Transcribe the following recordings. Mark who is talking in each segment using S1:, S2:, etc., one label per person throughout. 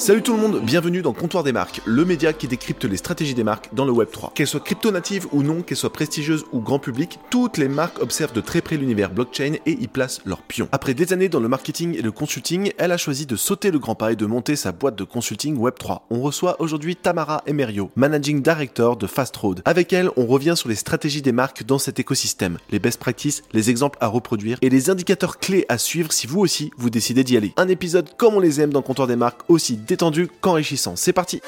S1: Salut tout le monde, bienvenue dans Comptoir des marques, le média qui décrypte les stratégies des marques dans le Web 3. Qu'elles soient crypto-natives ou non, qu'elles soient prestigieuses ou grand public, toutes les marques observent de très près l'univers blockchain et y placent leurs pions. Après des années dans le marketing et le consulting, elle a choisi de sauter le grand pas et de monter sa boîte de consulting Web 3. On reçoit aujourd'hui Tamara Emerio, Managing Director de Fast Road. Avec elle, on revient sur les stratégies des marques dans cet écosystème, les best practices, les exemples à reproduire et les indicateurs clés à suivre si vous aussi vous décidez d'y aller. Un épisode comme on les aime dans Comptoir des marques, aussi détendu qu'enrichissant. C'est parti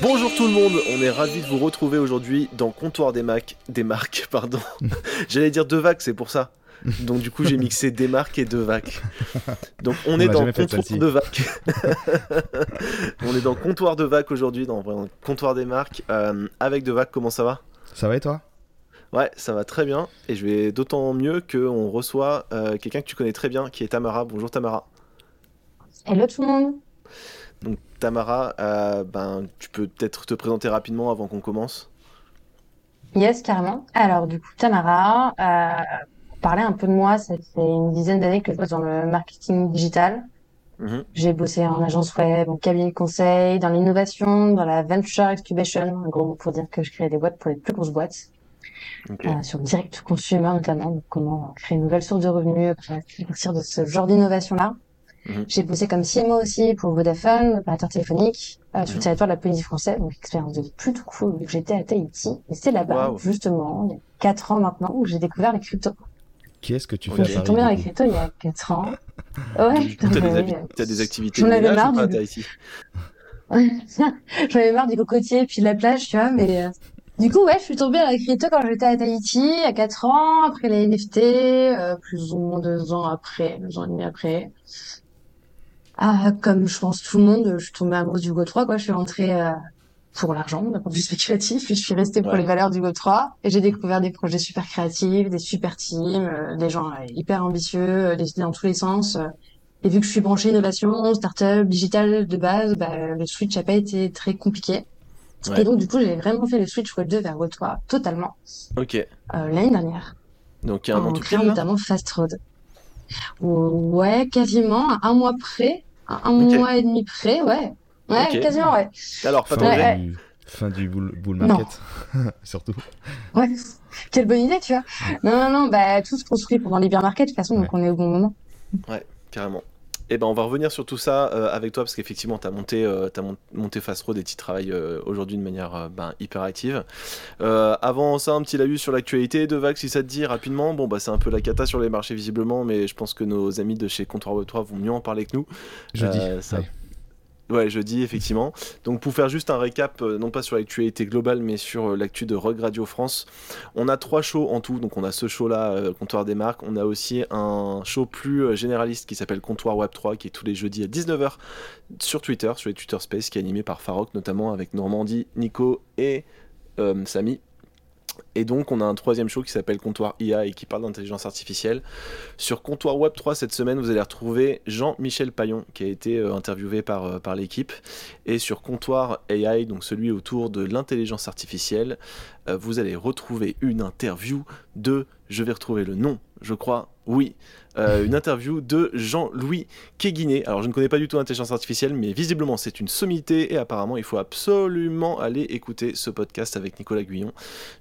S1: Bonjour tout le monde, on est ravi de vous retrouver aujourd'hui dans Comptoir des, Macs, des marques. Pardon. J'allais dire deux vagues, c'est pour ça. Donc du coup j'ai mixé des marques et deux vagues. Donc on, est dans comptoir de vac. on est dans comptoir de vac aujourd'hui, dans, comptoir des marques euh, avec de vac. Comment ça va?
S2: Ça va et toi?
S1: Ouais, ça va très bien. Et je vais d'autant mieux qu'on reçoit euh, quelqu'un que tu connais très bien, qui est Tamara. Bonjour Tamara.
S3: Hello tout le monde.
S1: Donc Tamara, euh, ben, tu peux peut-être te présenter rapidement avant qu'on commence?
S3: Yes, carrément. Alors du coup, Tamara, parler un peu de moi, ça fait une dizaine d'années que je bosse dans le marketing digital. Mhm. J'ai bossé en agence web, en cabinet de conseil, dans l'innovation, dans la venture incubation, en gros pour dire que je crée des boîtes pour les plus grosses boîtes, euh, sur direct consumer notamment, donc comment créer une nouvelle source de revenus à partir de ce genre d'innovation-là. Mhm. J'ai bossé comme CMO aussi pour Vodafone, opérateur téléphonique, euh, sur le mhm. territoire de la Polynésie française, donc expérience de plutôt cool, j'étais à Tahiti. Et c'est là-bas, justement, il y a 4 ans maintenant, où j'ai découvert les cryptos.
S2: Qu'est-ce que tu fais
S3: Je suis tombée dans les cryptos il y a 4 ans.
S1: Ouais, t'as des, as des activités
S3: J'en avais marre du... J'en avais marre du cocotier et puis de la plage, tu vois, mais euh, du coup, ouais, je suis tombée dans les cryptos quand j'étais à Tahiti, à 4 ans, après les NFT, euh, plus ou moins 2 ans après, 2 ans et demi après. Ah, comme je pense tout le monde, je suis tombée amoureuse du Go3, quoi. Je suis rentrée euh, pour l'argent, d'un point de vue spéculatif. Puis je suis restée pour les valeurs du Go3 et j'ai découvert des projets super créatifs, des super teams, euh, des gens euh, hyper ambitieux, euh, des idées dans tous les sens. Et vu que je suis branchée innovation, startup, digital de base, bah, le switch a pas été très compliqué. Et donc du coup, j'ai vraiment fait le switch Web 2 vers Go3 totalement.
S1: Ok.
S3: L'année dernière.
S1: Donc il y a un an
S3: tout notamment Fast Road. Ouais, quasiment un mois près, un mois et demi près, ouais. Ouais, quasiment, ouais.
S1: Alors,
S2: pas fin, du, fin du bull, bull market, surtout.
S3: Ouais, quelle bonne idée, tu vois. Non, non, non, bah, tout se construit pendant les bear market, de toute façon, donc on est au bon moment.
S1: Ouais, carrément. Eh ben, on va revenir sur tout ça euh, avec toi parce qu'effectivement, tu as monté, euh, as monté Fast Road et tu travailles euh, aujourd'hui de manière ben, hyper active. avant ça, un petit laïus sur l'actualité de Vague, si ça te dit rapidement. Bon, bah, c'est un peu la cata sur les marchés visiblement, mais je pense que nos amis de chez Comptoir Web 3 vont mieux en parler que nous.
S2: Je dis. Ça,
S1: Ouais, jeudi, effectivement. Donc, pour faire juste un récap, euh, non pas sur l'actualité globale, mais sur euh, l'actu de Rogue Radio France, on a trois shows en tout. Donc, on a ce show-là, euh, Comptoir des marques. On a aussi un show plus généraliste qui s'appelle Comptoir Web 3, qui est tous les jeudis à 19h sur Twitter, sur les Twitter Space, qui est animé par Farok, notamment avec Normandie, Nico et Samy. Et donc, on a un troisième show qui s'appelle Comptoir IA et qui parle d'intelligence artificielle. Sur Comptoir Web 3, cette semaine, vous allez retrouver Jean-Michel Payon, qui a été euh, interviewé par, euh, par l'équipe. Et sur Comptoir AI, donc celui autour de l'intelligence artificielle, euh, vous allez retrouver une interview de, je vais retrouver le nom, je crois, oui, euh, une interview de Jean-Louis Kéguiné. Alors je ne connais pas du tout l'intelligence artificielle, mais visiblement c'est une sommité et apparemment il faut absolument aller écouter ce podcast avec Nicolas Guyon.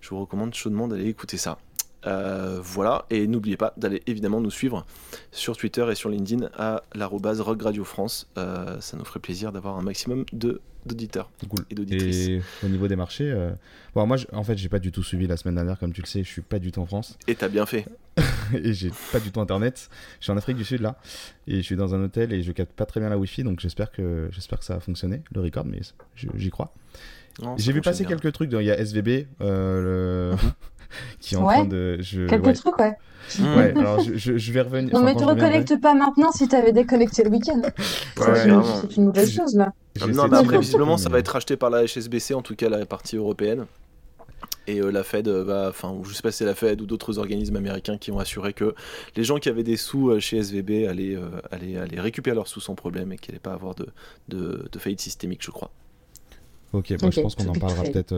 S1: Je vous recommande chaudement d'aller écouter ça. Euh, voilà, et n'oubliez pas d'aller évidemment nous suivre sur Twitter et sur LinkedIn à l'arrobase Rock Radio France. Euh, ça nous ferait plaisir d'avoir un maximum de d'auditeurs et d'auditrices.
S2: Et au niveau des marchés, euh, bon, moi en fait j'ai pas du tout suivi la semaine dernière, comme tu le sais, je suis pas du tout en France.
S1: Et t'as bien fait.
S2: et j'ai pas du tout internet. Je suis en Afrique du Sud là, et je suis dans un hôtel et je capte pas très bien la Wi-Fi, donc j'espère que j'espère que ça a fonctionné le record, mais j'y crois. J'ai vu passer quelques trucs. Il y a SVB, le... Qui est en train de.
S3: Je, Quelques trucs, ouais.
S2: Ouais, alors je, je, vais revenir.
S3: Non, mais tu reconnectes pas maintenant si tu avais déconnecté le week-end. c'est une nouvelle chose, là.
S1: Non, mais après, visiblement, ça va être racheté par la HSBC, en tout cas la partie européenne. Et euh, la Fed va, enfin, je sais pas si c'est la Fed ou d'autres organismes américains qui ont assuré que les gens qui avaient des sous euh, chez SVB allaient, euh, allaient, allaient récupérer leurs sous sans problème et qu'il n'allait pas avoir de, de, de faillite systémique, je crois.
S2: Ok, bah, je pense qu'on en parlera peut-être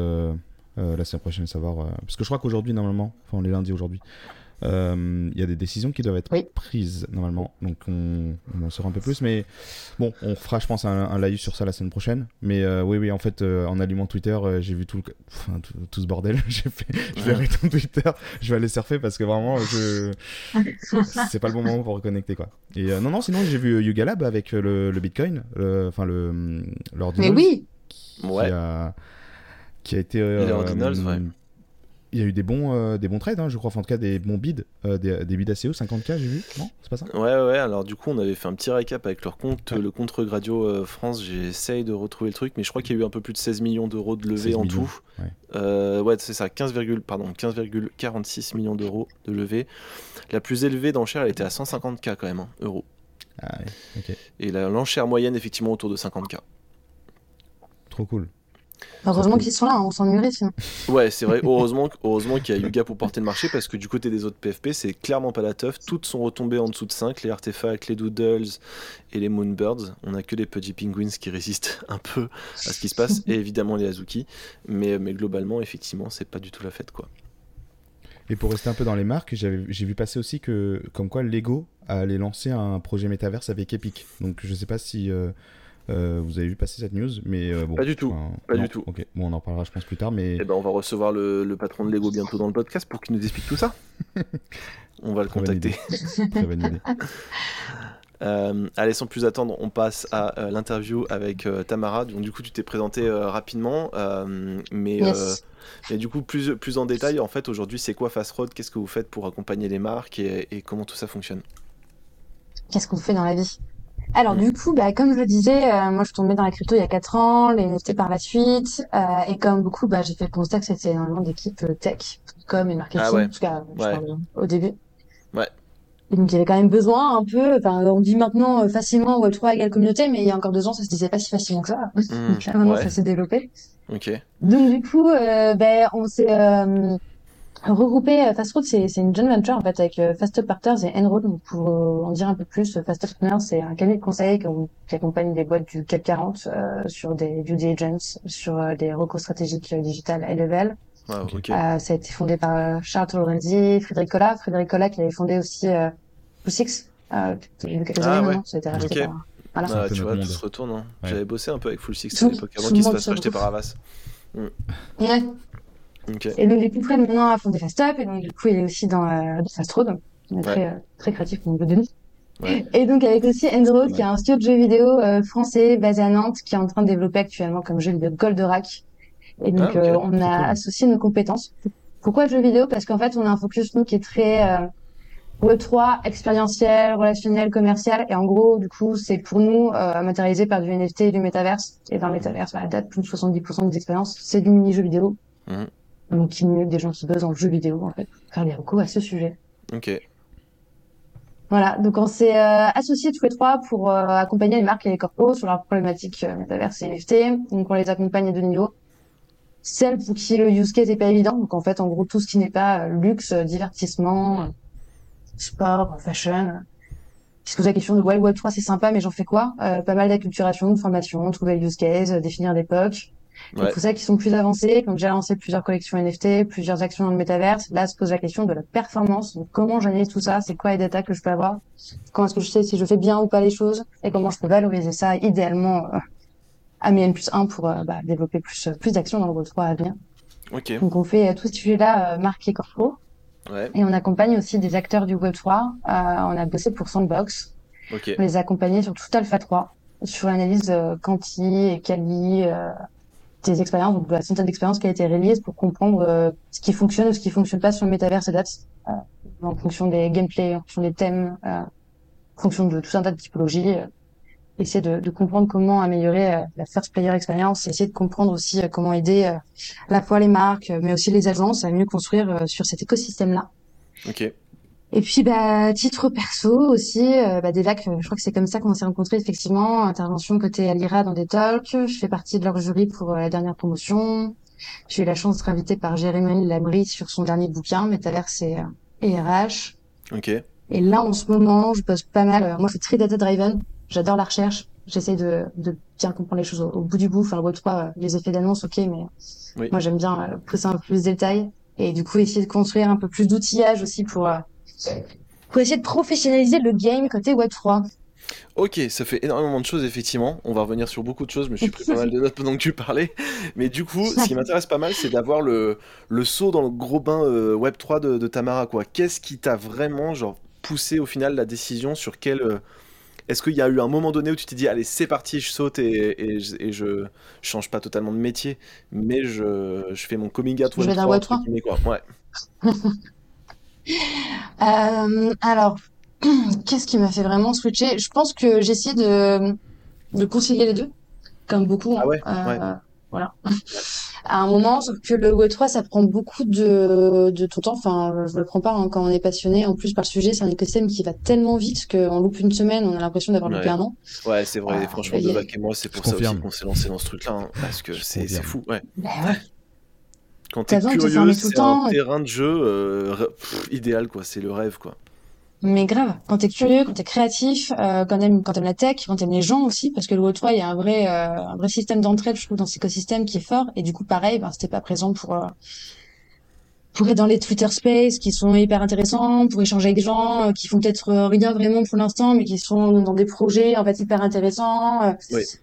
S2: la semaine prochaine, savoir. Parce que je crois qu'aujourd'hui, normalement, enfin, on est lundi aujourd'hui, euh, il y a des décisions qui doivent être prises normalement, donc on, en saura un peu plus. Mais bon, on fera, je pense, un, live sur ça la semaine prochaine. Mais euh, oui, oui, en fait, euh, en allumant Twitter, j'ai vu tout, enfin, tout, ce bordel. j'ai fait, je vais arrêter Twitter, je vais aller surfer parce que vraiment, je... c'est pas le bon moment pour reconnecter quoi. Et non, non, sinon j'ai vu Yuga Lab avec le, Bitcoin, enfin le
S3: l'ordinateur. Mais oui.
S2: Qui ouais. A, qui a été. ouais il y a eu des bons, euh, des bons trades, hein, je crois, en tout cas des bons bids, euh, des, des bids hauts, 50K, j'ai vu, non C'est pas ça?
S1: Ouais, ouais, alors du coup, on avait fait un petit récap avec leur compte, le compte Radio euh, France, j'essaye de retrouver le truc, mais je crois qu'il y a eu un peu plus de 16 millions d'euros de levée en tout. Ouais, ouais c'est ça, 15, pardon, 15,46 millions d'euros de levée. La plus élevée d'enchère, elle était à 150K quand même, hein, euros.
S2: Ah, ouais, ok.
S1: Et l'enchère moyenne, effectivement, autour de 50K.
S2: Trop cool.
S3: Heureusement qu'ils sont là, on s'ennuierait sinon.
S1: Ouais, c'est vrai. Heureusement, heureusement qu'il y a Yuga pour porter le marché parce que du côté des autres PFP, c'est clairement pas la teuf. Toutes sont retombées en dessous de 5, les artefacts, les doodles et les moonbirds. On a que les Pudgy Penguins qui résistent un peu à ce qui se passe et évidemment les Azuki. Mais, mais globalement, effectivement, c'est pas du tout la fête quoi.
S2: Et pour rester un peu dans les marques, j'ai vu passer aussi que, comme quoi Lego allait lancer un projet métaverse avec Epic. Donc je sais pas si. Euh, euh, vous avez vu passer cette news, mais euh, bon.
S1: Pas du tout. pas du tout.
S2: Ok, bon, on en parlera, je pense, plus tard. Mais...
S1: Eh ben, on va recevoir le, patron de Lego bientôt dans le podcast pour qu'il nous explique tout ça. on va le contacter. Très bonne idée. Euh, allez, sans plus attendre, on passe à l'interview avec Tamara. Donc, du coup, tu t'es présenté rapidement, mais, mais du coup, plus, plus en détail, en fait, aujourd'hui, c'est quoi Fast Road? Qu'est-ce que vous faites pour accompagner les marques et, et comment tout ça fonctionne?
S3: Qu'est-ce qu'on fait dans la vie? Alors du coup, bah, comme je le disais, euh, moi je suis tombée dans la crypto il y a 4 ans, les NFT par la suite, euh, et comme beaucoup, bah, j'ai fait le constat que c'était énormément d'équipes euh, tech, com et marketing, ah en tout cas au début.
S1: Ouais.
S3: Et donc il y avait quand même besoin un peu, enfin on dit maintenant facilement Web3 égale communauté, mais il y a encore deux ans ça se disait pas si facilement que ça. Mmh, maintenant ça s'est développé.
S1: Ok.
S3: Donc du coup, ben on s'est Regrouper euh, Fast Food, c'est une joint venture en fait avec euh, Fast Partners et Enroll. Donc pour euh, en dire un peu plus, Fast Partners c'est un cabinet de conseil qui accompagne des boîtes du CAC 40 sur des due diligence, sur des recours stratégiques digital high level. ça a été fondé par Charles Lorenzi, Frédéric Collat, Frédéric Collat qui avait fondé aussi euh, Full6. Euh, il y a quelques ah, années ouais. ça a été racheté par
S1: voilà. Ah, tu vois, tout se retourne. Hein. J'avais bossé un peu avec Full Six à l'époque, avant qu'il se fasse racheter par Avas.
S3: Mm. Ouais. Et donc, du coup, Fred, maintenant, a fondé Fast Up, et donc, du coup, il est aussi dans, euh, Fast Road. On est très, euh, très créatif au niveau de nous. Ouais. Et donc, avec aussi Endro, qui est un studio de jeux vidéo euh, français basé à Nantes, qui est en train de développer actuellement comme jeu vidéo Goldorak. Et donc, ah, euh, on a associé nos compétences. Pourquoi jeu vidéo? Parce qu'en fait, on a un focus, nous, qui est très Web3, expérientiel, relationnel, commercial. Et en gros, du coup, c'est pour nous euh, matérialisé par du NFT et du métaverse. Et dans le métaverse, à la date, plus de 70% des expériences, c'est du mini-jeu vidéo. Mmh. Donc, qui mieux que des gens qui bossent dans le jeu vidéo, en fait, faire des recours à ce sujet.
S1: Ok.
S3: Voilà, donc on s'est euh, associés tous les trois pour euh, accompagner les marques et les corpos sur leurs problématiques euh, métaverse et NFT. Donc on les accompagne à deux niveaux. Celle pour qui le use case n'est pas évident, donc en fait en gros tout ce qui n'est pas luxe, divertissement, sport, fashion. Qui se pose la question de ouais, Web3 c'est sympa mais j'en fais quoi? Pas mal d'acculturation, de formation, trouver le use case, définir des POC. Ouais. Pour ça qui sont plus avancés, qui ont déjà lancé plusieurs collections NFT, plusieurs actions dans le métaverse, là se pose la question de la performance. Donc, comment j'analyse tout ça? C'est quoi les data que je peux avoir? Comment est-ce que je sais si je fais bien ou pas les choses? Et comment je peux valoriser ça idéalement euh, à mes N plus 1 pour euh, bah, développer plus, plus d'actions dans le Web3 à venir.
S1: Okay.
S3: Donc on fait euh, tout ce sujet-là euh, et corpo. Ouais. Et on accompagne aussi des acteurs du Web3. Euh, on a bossé pour Sandbox.
S1: Okay.
S3: On les a accompagnés sur tout Alpha 3, sur l'analyse euh, quanti et quali, euh, des expériences, donc la centaine d'expériences qui a été réalisée pour comprendre euh, ce qui fonctionne ou ce qui fonctionne pas sur le métaverse et dates, euh, en fonction des gameplays, en fonction des thèmes, euh, en fonction de tout un tas de typologies. Euh, essayer de, de, comprendre comment améliorer la first player expérience, essayer de comprendre aussi comment aider à la fois les marques, mais aussi les agences à mieux construire sur cet écosystème-là.
S1: Ok.
S3: Et puis, bah, titre perso aussi, euh, bah, des lacs, je crois que c'est comme ça qu'on s'est rencontrés, effectivement. Intervention côté Alira dans des talks. Je fais partie de leur jury pour euh, la dernière promotion. J'ai eu la chance d'être invitée par Jérémy Labrie sur son dernier bouquin, Metaverse et, et RH.
S1: Ok.
S3: Et là, en ce moment, je pose pas mal. Euh, moi, je suis très data driven. J'adore la recherche. j'essaie de, de bien comprendre les choses au, bout du bout. Enfin, le Web 3, les effets d'annonce, ok, mais moi j'aime bien pousser un peu plus de détails et du coup essayer de construire un peu plus d'outillage aussi pour pour essayer de professionnaliser le game côté Web 3.
S1: Ok, ça fait énormément de choses, effectivement. On va revenir sur beaucoup de choses, mais je suis pris pas mal de notes pendant que tu parlais. Mais du coup, ce qui m'intéresse pas mal, c'est d'avoir le, le saut dans le gros bain euh, Web3 de, Tamara. quoi. Qu'est-ce qui t'a vraiment genre, poussé au final la décision sur quel. Euh, est-ce qu'il y a eu un moment donné où tu t'es dit, allez, c'est parti, je saute et, et, je, je change pas totalement de métier, mais je, je fais mon coming out
S3: Web3, Web3 quoi. Ouais. euh, alors, Qu'est-ce qui m'a fait vraiment switcher? Je pense que j'ai essayé de, de concilier les deux, comme beaucoup.
S1: Hein. Ah ouais,
S3: euh, Voilà. à un moment, sauf que le Web3, ça prend beaucoup de, de ton temps. Enfin, je le prends pas hein, quand on est passionné. En plus, par le sujet, c'est un écosystème qui va tellement vite qu'on loupe une semaine, on a l'impression d'avoir loupé un an.
S1: Ouais, c'est vrai. Ah, franchement, de et moi, c'est pour ça aussi qu'on s'est lancé dans ce truc-là. Hein, parce que c'est fou. Ouais.
S3: Bah ouais.
S1: Quand t'es curieux, c'est un terrain de jeu euh, idéal, quoi. C'est le rêve, quoi.
S3: Mais grave, quand t'es curieux, quand t'es créatif, euh, quand t'aimes quand t'aimes la tech, quand t'aimes les gens aussi, parce que le Web3 il y a un vrai euh, un vrai système d'entraide, je trouve, dans cet écosystème qui est fort. Et du coup, pareil, ben, c'était pas présent pour euh, pour être dans les Twitter Space qui sont hyper intéressants, pour échanger avec des gens euh, qui font peut-être rien vraiment pour l'instant, mais qui sont dans des projets en fait hyper intéressants,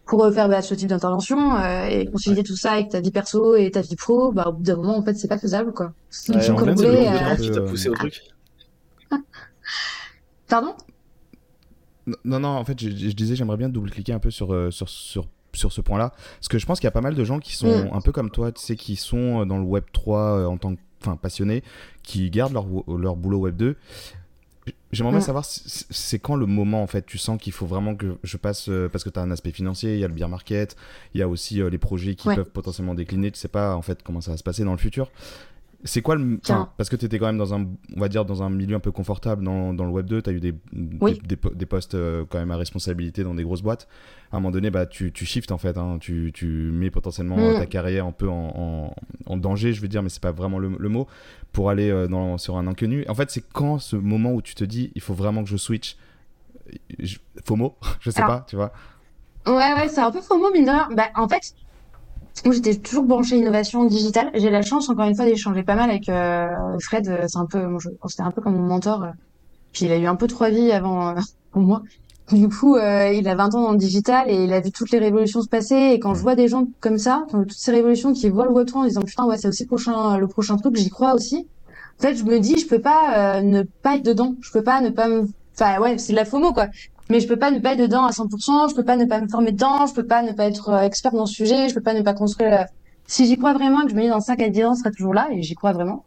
S3: pour faire bah, ce type d'intervention et concilier tout ça avec ta vie perso et ta vie pro. Bah, au bout d'un moment, en fait, c'est pas faisable, quoi.
S1: Ouais, en qui t'a poussé au truc.
S3: Pardon?
S2: Non, non, en fait, je, disais, j'aimerais bien double-cliquer un peu sur, euh, sur, sur, sur ce point-là. Parce que je pense qu'il y a pas mal de gens qui sont mm. un peu comme toi, tu sais, qui sont euh, dans le Web 3 euh, en tant que enfin, passionnés, qui gardent leur, leur boulot Web 2. J'aimerais bien savoir, c'est quand le moment, en fait, tu sens qu'il faut vraiment que je passe, parce que tu as un aspect financier, il y a le beer market, il y a aussi les projets qui peuvent potentiellement décliner, tu sais pas, en fait, comment ça va se passer dans le futur. C'est quoi le. parce que tu étais quand même dans un, on va dire, dans un milieu un peu confortable dans, dans le Web 2, tu as eu des, des, des, postes euh, quand même à responsabilité dans des grosses boîtes. À un moment donné, bah, tu, tu shifts en fait, hein. tu, tu, mets potentiellement mm. ta carrière un peu en, en, danger, je veux dire, mais c'est pas vraiment le, le, mot, pour aller euh, dans, sur un inconnu. En fait, c'est quand ce moment où tu te dis, il faut vraiment que je switch FOMO, je sais pas, tu vois.
S3: Ouais, ouais, c'est un peu FOMO, mine de rien. Bah, en fait, moi, j'étais toujours branchée innovation digitale. J'ai la chance, encore une fois, d'échanger pas mal avec euh, Fred. C'est un peu, c'était un peu comme mon mentor. Puis il a eu un peu trois vies avant euh, pour moi. Du coup, euh, il a 20 ans dans le digital et il a vu toutes les révolutions se passer. Et quand je vois des gens comme ça, toutes ces révolutions qui voient le Web3 en disant putain ouais c'est aussi le prochain, le prochain truc, j'y crois aussi. En fait, je me dis je peux pas ne pas être dedans. Je peux pas ne pas me, enfin ouais c'est de la FOMO quoi mais je peux pas ne pas être dedans à 100%, je peux pas ne pas me former dedans, je peux pas ne pas être euh, expert dans ce sujet, je peux pas ne pas construire. Euh, si j'y crois vraiment, que je me dis dans 5 à 10 ans, je serai toujours là, et j'y crois vraiment.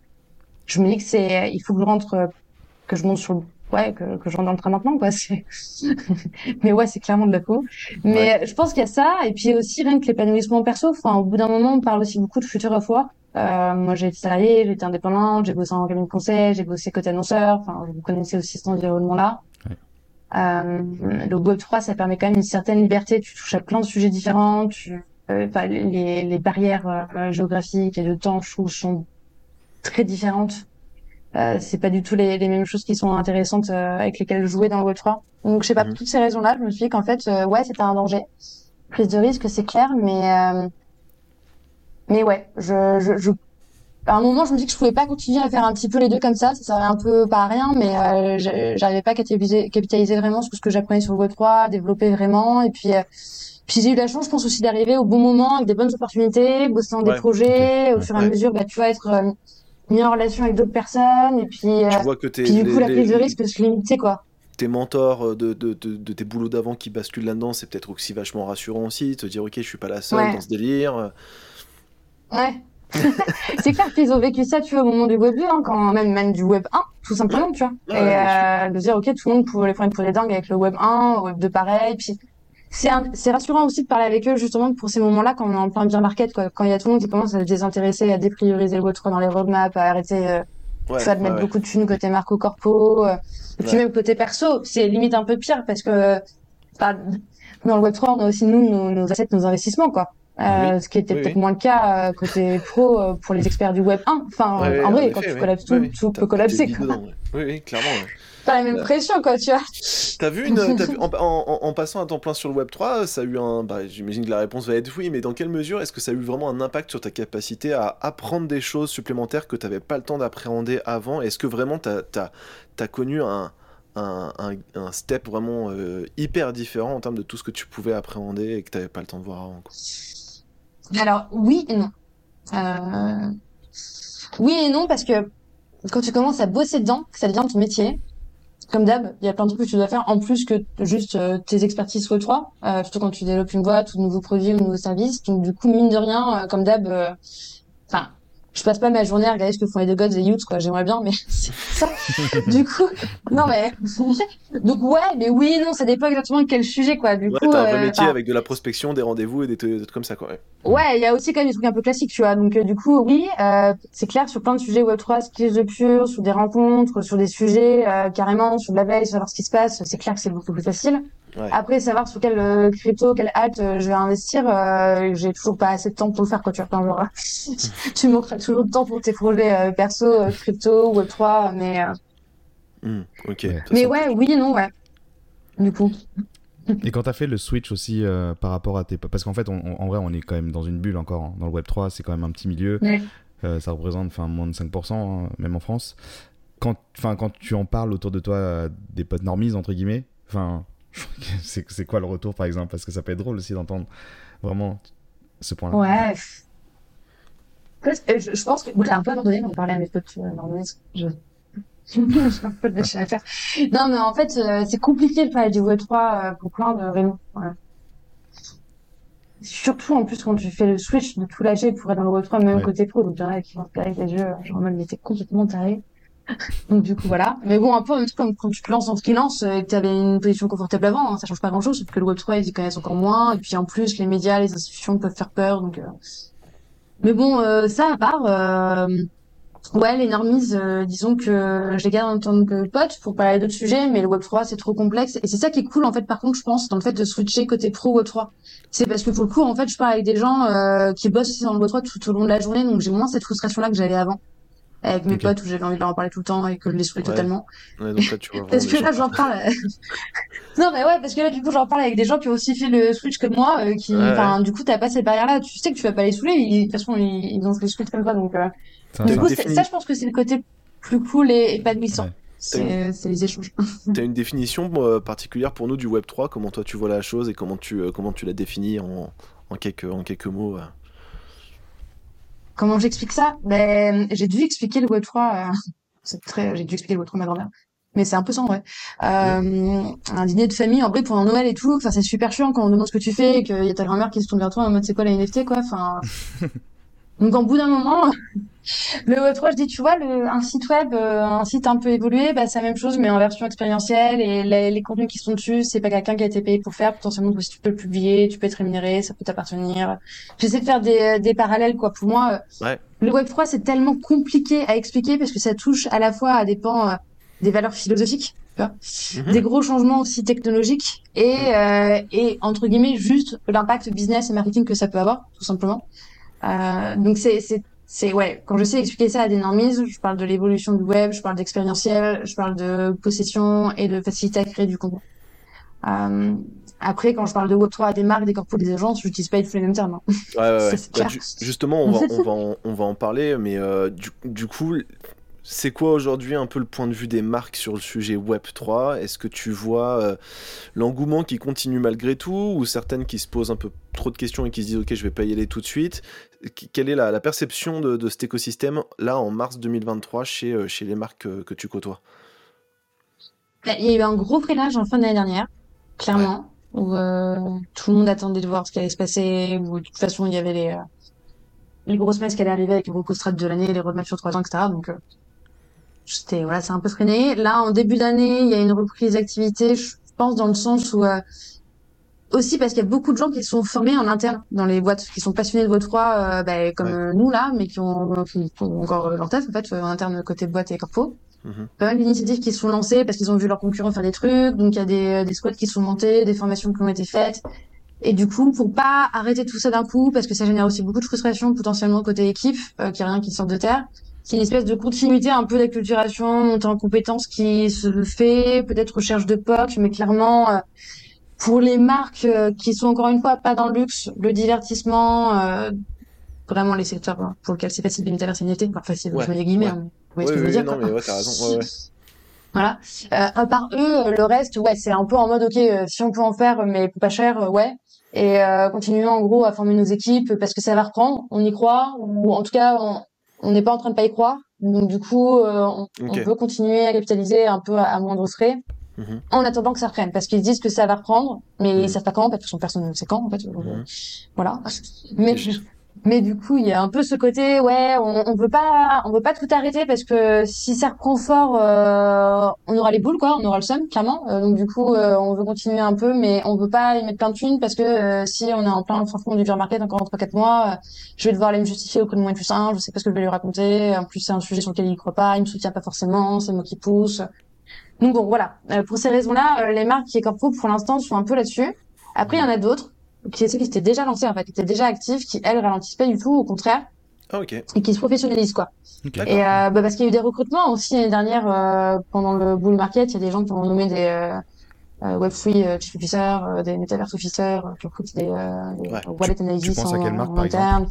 S3: Je me dis que c'est, il faut que je rentre, euh, que je monte sur le, ouais, que, que je rentre dans le train maintenant, quoi. C'est, mais ouais, c'est clairement de la peau. Mais je pense qu'il y a ça, et puis aussi rien que l'épanouissement perso. Enfin, au bout d'un moment, on parle aussi beaucoup de futur of work. Euh, moi, j'ai été salarié, j'ai été indépendante, j'ai bossé en cabinet de conseil, j'ai bossé côté annonceur. Enfin, vous connaissez aussi cet environnement-là. Euh, le Web 3, ça permet quand même une certaine liberté. Tu touches à plein de sujets différents. Tu, euh, les, les, barrières euh, géographiques et de temps, je trouve, sont très différentes. Euh, c'est pas du tout les, les, mêmes choses qui sont intéressantes euh, avec lesquelles jouer dans le Web 3. Donc, je sais pas, pour mhm. toutes ces raisons-là, je me suis dit qu'en fait, ouais, c'était un danger. Prise de risque, c'est clair, mais mais ouais, je, je, je à un moment, je me dis que je pouvais pas continuer à faire un petit peu les deux comme ça. Ça servait un peu pas à rien, mais euh, j'arrivais pas à capitaliser, capitaliser vraiment sur ce que j'apprenais sur le Web3, développer vraiment. Et puis, euh, puis j'ai eu la chance, je pense aussi d'arriver au bon moment avec des bonnes opportunités, bosser dans des projets. Au fur et à mesure, bah, tu vas être euh, mis en relation avec d'autres personnes. Et puis, euh,
S1: vois que
S3: puis du coup, la prise de risque peut se limiter, quoi
S1: tes mentors de, de, de, de tes boulots d'avant qui basculent là-dedans, c'est peut-être aussi vachement rassurant aussi, te dire ok, je suis pas la seule dans ce délire.
S3: Ouais, c'est clair qu'ils ont vécu ça, tu vois, au moment du Web 2, hein, quand même, même du Web 1, tout simplement, tu vois. et euh, de dire, ok, tout le monde pouvait les prendre pour des dingues avec le Web 1, Web 2 pareil, puis c'est c'est rassurant aussi de parler avec eux justement pour ces moments-là quand on est en plein beer market quoi. Quand il y a tout le monde qui commence à se désintéresser à déprioriser le Web 3 dans les roadmaps à arrêter euh, tu vois, de mettre beaucoup de thunes côté marco corpo euh, et puis même côté perso c'est limite un peu pire parce que dans le Web 3 on a aussi nous nos, nos assets nos investissements quoi euh, ce qui était peut-être moins le cas euh, côté pro euh, pour les experts du web 1. Enfin, en vrai, quand tu collapses tout, tout peut collapser.
S1: Oui, oui, clairement.
S3: pas la même pression, quoi, tu vois.
S1: T'as vu, une, as vu en, passant à temps plein sur le Web 3, ça a eu un. Bah, J'imagine que la réponse va être oui, mais dans quelle mesure est-ce que ça a eu vraiment un impact sur ta capacité à apprendre des choses supplémentaires que tu n'avais pas le temps d'appréhender avant? Est-ce que vraiment tu as, as, connu un, un, un, step vraiment euh, hyper différent en termes de tout ce que tu pouvais appréhender et que tu n'avais pas le temps de voir avant
S3: Alors, oui et non. Euh... Oui et non, parce que quand tu commences à bosser dedans, que ça devient ton métier, comme d'hab, il y a plein de trucs que tu dois faire en plus que juste euh, tes expertises Web 3, euh, surtout quand tu développes une boîte ou de nouveaux produits ou de nouveaux services. Donc du coup, mine de rien, euh, comme d'hab, enfin, je passe pas ma journée à regarder ce que font les deux gods et Youth, quoi. J'aimerais bien, mais c'est ça. du coup, non, mais, donc ouais, mais oui, non, ça dépend exactement de quel sujet, quoi. Du
S1: ouais,
S3: coup,
S1: t'as un vrai métier avec de la prospection, des rendez-vous et des trucs comme ça, quoi.
S3: Ouais, il y a aussi quand même des trucs un peu classiques, tu vois. Donc, euh, du coup, oui, euh, c'est clair sur plein de sujets Web3, skills de pure, sur des rencontres, sur des sujets, euh, carrément, sur de la veille, savoir ce qui se passe, c'est clair que c'est beaucoup plus facile. Après, savoir sur quel euh, crypto, quelle halte euh, je vais investir, euh, j'ai toujours pas assez de temps pour le faire, quoi. Tu vois, genre, tu manqueras toujours de temps pour tes projets perso, crypto, Web3, mais.
S1: Hmm, ok.
S3: Mais ouais, oui et non, ouais. Du coup.
S2: Et quand tu as fait le switch aussi par rapport à tes... Parce qu'en fait, on, en vrai, on est quand même dans une bulle encore. Hein. Dans le Web3, c'est quand même un petit milieu. ça représente enfin, moins de 5%, hein, même en France. Quand, quand tu en parles autour de toi des potes normies, entre guillemets, enfin, c'est quoi le retour, par exemple? Parce que ça peut être drôle aussi d'entendre vraiment ce point-là.
S3: Ouais. Je, je pense que, j'ai un peu abandonné de parler à mes potes euh, Je... J'ai un peu de à faire. Non, mais en fait, euh, c'est compliqué de parler du Web3 euh, pour plein de raisons. Surtout, en plus, quand tu fais le switch de tout lâcher pour être dans le Web3, même côté pro. Donc, il y en a qui vont se les jeux, genre, même, il était complètement taré. Donc du coup voilà. Mais bon, un peu comme quand tu te lances en freelance et que tu avais une position confortable avant, hein, ça change pas grand chose, sauf que le Web3 ils y connaissent encore moins. Et puis en plus, les médias, les institutions peuvent faire peur. Donc, euh... Mais bon, euh, ça à part, euh... ouais, les normies, euh, disons que je les garde en tant que pote pour parler d'autres sujets, mais le Web3 c'est trop complexe. Et c'est ça qui est cool en fait, par contre, je pense, dans le fait de switcher côté pro Web3. C'est parce que pour le coup, en fait, je parle avec des gens euh, qui bossent aussi dans le Web3 tout au long de la journée, donc j'ai moins cette frustration-là que j'avais avant avec mes potes où j'avais envie de leur en parler tout le temps et que je les saoulais totalement.
S1: Ouais, donc là, tu vois
S3: parce que là, j'en parle. non, mais ouais, parce que là, du coup, j'en parle avec des gens qui ont aussi fait le switch que moi, euh, qui, enfin, du coup, t'as pas ces barrières-là. Tu sais que tu vas pas les saouler. de toute façon, ils, ont fait le switch comme ça, donc. Euh... Du coup, ça, je pense que c'est le côté plus cool et épanouissant. Ouais. C'est les échanges.
S1: tu as une définition euh, particulière pour nous du Web 3 Comment toi tu vois la chose et comment tu, euh, comment tu la définis en, en, quelques, en quelques mots
S3: Comment j'explique ça? Ben, j'ai dû expliquer le Web3. Euh, c'est très, j'ai dû expliquer le Web3 à ma grand-mère. Mais c'est un peu ça en vrai. Euh, un dîner de famille en vrai pendant Noël et tout. Enfin, c'est super chiant quand on demande ce que tu fais et qu'il y a ta grand-mère qui se tourne vers toi en mode c'est quoi la NFT quoi. Enfin, Donc, en bout d'un moment, le Web3, je dis, tu vois, le, un site web, euh, un site un peu évolué, bah, c'est la même chose, mais en version expérientielle. Et les, les contenus qui sont dessus, c'est pas quelqu'un qui a été payé pour faire. Potentiellement, si tu peux le publier, tu peux être rémunéré, ça peut t'appartenir. J'essaie de faire des, des parallèles, quoi. Pour moi,
S1: euh, ouais.
S3: le Web3, c'est tellement compliqué à expliquer parce que ça touche à la fois à des pans euh, des valeurs philosophiques, tu vois, mhm. des gros changements aussi technologiques et, euh, et entre guillemets, juste l'impact business et marketing que ça peut avoir, tout simplement. Euh, donc c'est c'est c'est ouais quand je sais expliquer ça à des normies je parle de l'évolution du web je parle d'expérientiel je parle de possession et de facilité à créer du contenu euh, après quand je parle de Web3 à des marques des corpos des agences j'utilise pas les mêmes termes hein.
S1: ouais, ouais, ouais. Bah, justement on va on va en, on va en parler mais euh, du, du coup c'est quoi aujourd'hui un peu le point de vue des marques sur le sujet Web3 Est-ce que tu vois euh, l'engouement qui continue malgré tout ou certaines qui se posent un peu trop de questions et qui se disent ok je vais pas y aller tout de suite? Quelle est la, perception de, cet écosystème là en mars 2023 chez, euh, chez les marques que, tu côtoies?
S3: Bah, Il y a eu un gros freinage en fin d'année dernière, clairement, où euh, tout le monde attendait de voir ce qui allait se passer, où de toute façon il y avait les, les grosses messes qui allaient arriver avec les gros de l'année, les roadmaps sur trois ans, etc. Donc c'était voilà, c'est un peu freiné. Là, en début d'année, il y a une reprise d'activité, je pense dans le sens où euh, aussi parce qu'il y a beaucoup de gens qui sont formés en interne dans les boîtes, qui sont passionnés de votre euh, bah, comme euh, nous là, mais qui ont, qui ont encore leur taf en fait en interne côté boîte et corpo. Mm-hmm. Pas mal d'initiatives qui sont lancées parce qu'ils ont vu leurs concurrents faire des trucs, donc il y a des, des squads qui sont montés, des formations qui ont été faites. Et du coup, pour pas arrêter tout ça d'un coup, parce que ça génère aussi beaucoup de frustration potentiellement côté équipe, euh, qui a rien qui sort de terre, c'est une espèce de continuité un peu d'acculturation, montée en compétences qui se fait, peut-être recherche de POC, mais clairement, euh, pour les marques euh, qui sont encore une fois pas dans le luxe, le divertissement, euh, vraiment les secteurs hein, pour lesquels c'est facile de métaverse NFT, enfin facile, je mets les guillemets, hein, vous voyez ce que je veux dire.
S1: Non, mais ouais, t'as raison.
S3: Voilà. Euh, à part eux, le reste, ouais, c'est un peu en mode, ok, si on peut en faire, mais pas cher, ouais. Et euh, continuons en gros à former nos équipes parce que ça va reprendre, on y croit, ou en tout cas, on, on n'est pas en train de pas y croire. Donc du coup, euh, on, peut continuer à capitaliser un peu à, moindre frais mhm. en attendant que ça reprenne. Parce qu'ils disent que ça va reprendre, mais ils mhm. savent pas quand, parce que personne ne sait quand, en fait. Mhm. Voilà. Mais mais du coup, il y a un peu ce côté, ouais, on, on veut pas, on veut pas tout arrêter parce que si ça reprend fort, euh, on aura les boules, quoi, on aura le seum, clairement. Euh, donc du coup, euh, on veut continuer un peu, mais on veut pas y mettre plein de thunes parce que si on est en plein fond du bear market encore en 3-4 mois, je vais devoir aller me justifier auprès de mon plus 1, je sais pas ce que je vais lui raconter. En plus, c'est un sujet sur lequel il croit pas, il me soutient pas forcément, c'est moi qui pousse. Donc bon, voilà. pour ces raisons-là, les marques qui Corpo pour l'instant sont un peu là-dessus. Après, il y en a d'autres qui, qui étaient déjà lancés en fait, qui étaient déjà actifs, qui elles ralentissent pas du tout, au contraire.
S1: Ah, ok.
S3: Et qui se professionnalisent quoi. Et euh, bah, parce qu'il y a eu des recrutements aussi l'année dernière euh, pendant le bull market, il y a des gens qui ont nommé des euh, euh Web3 chief officers, des metaverse officers, qui recrutent des, des ouais. wallet analysis en, en interne.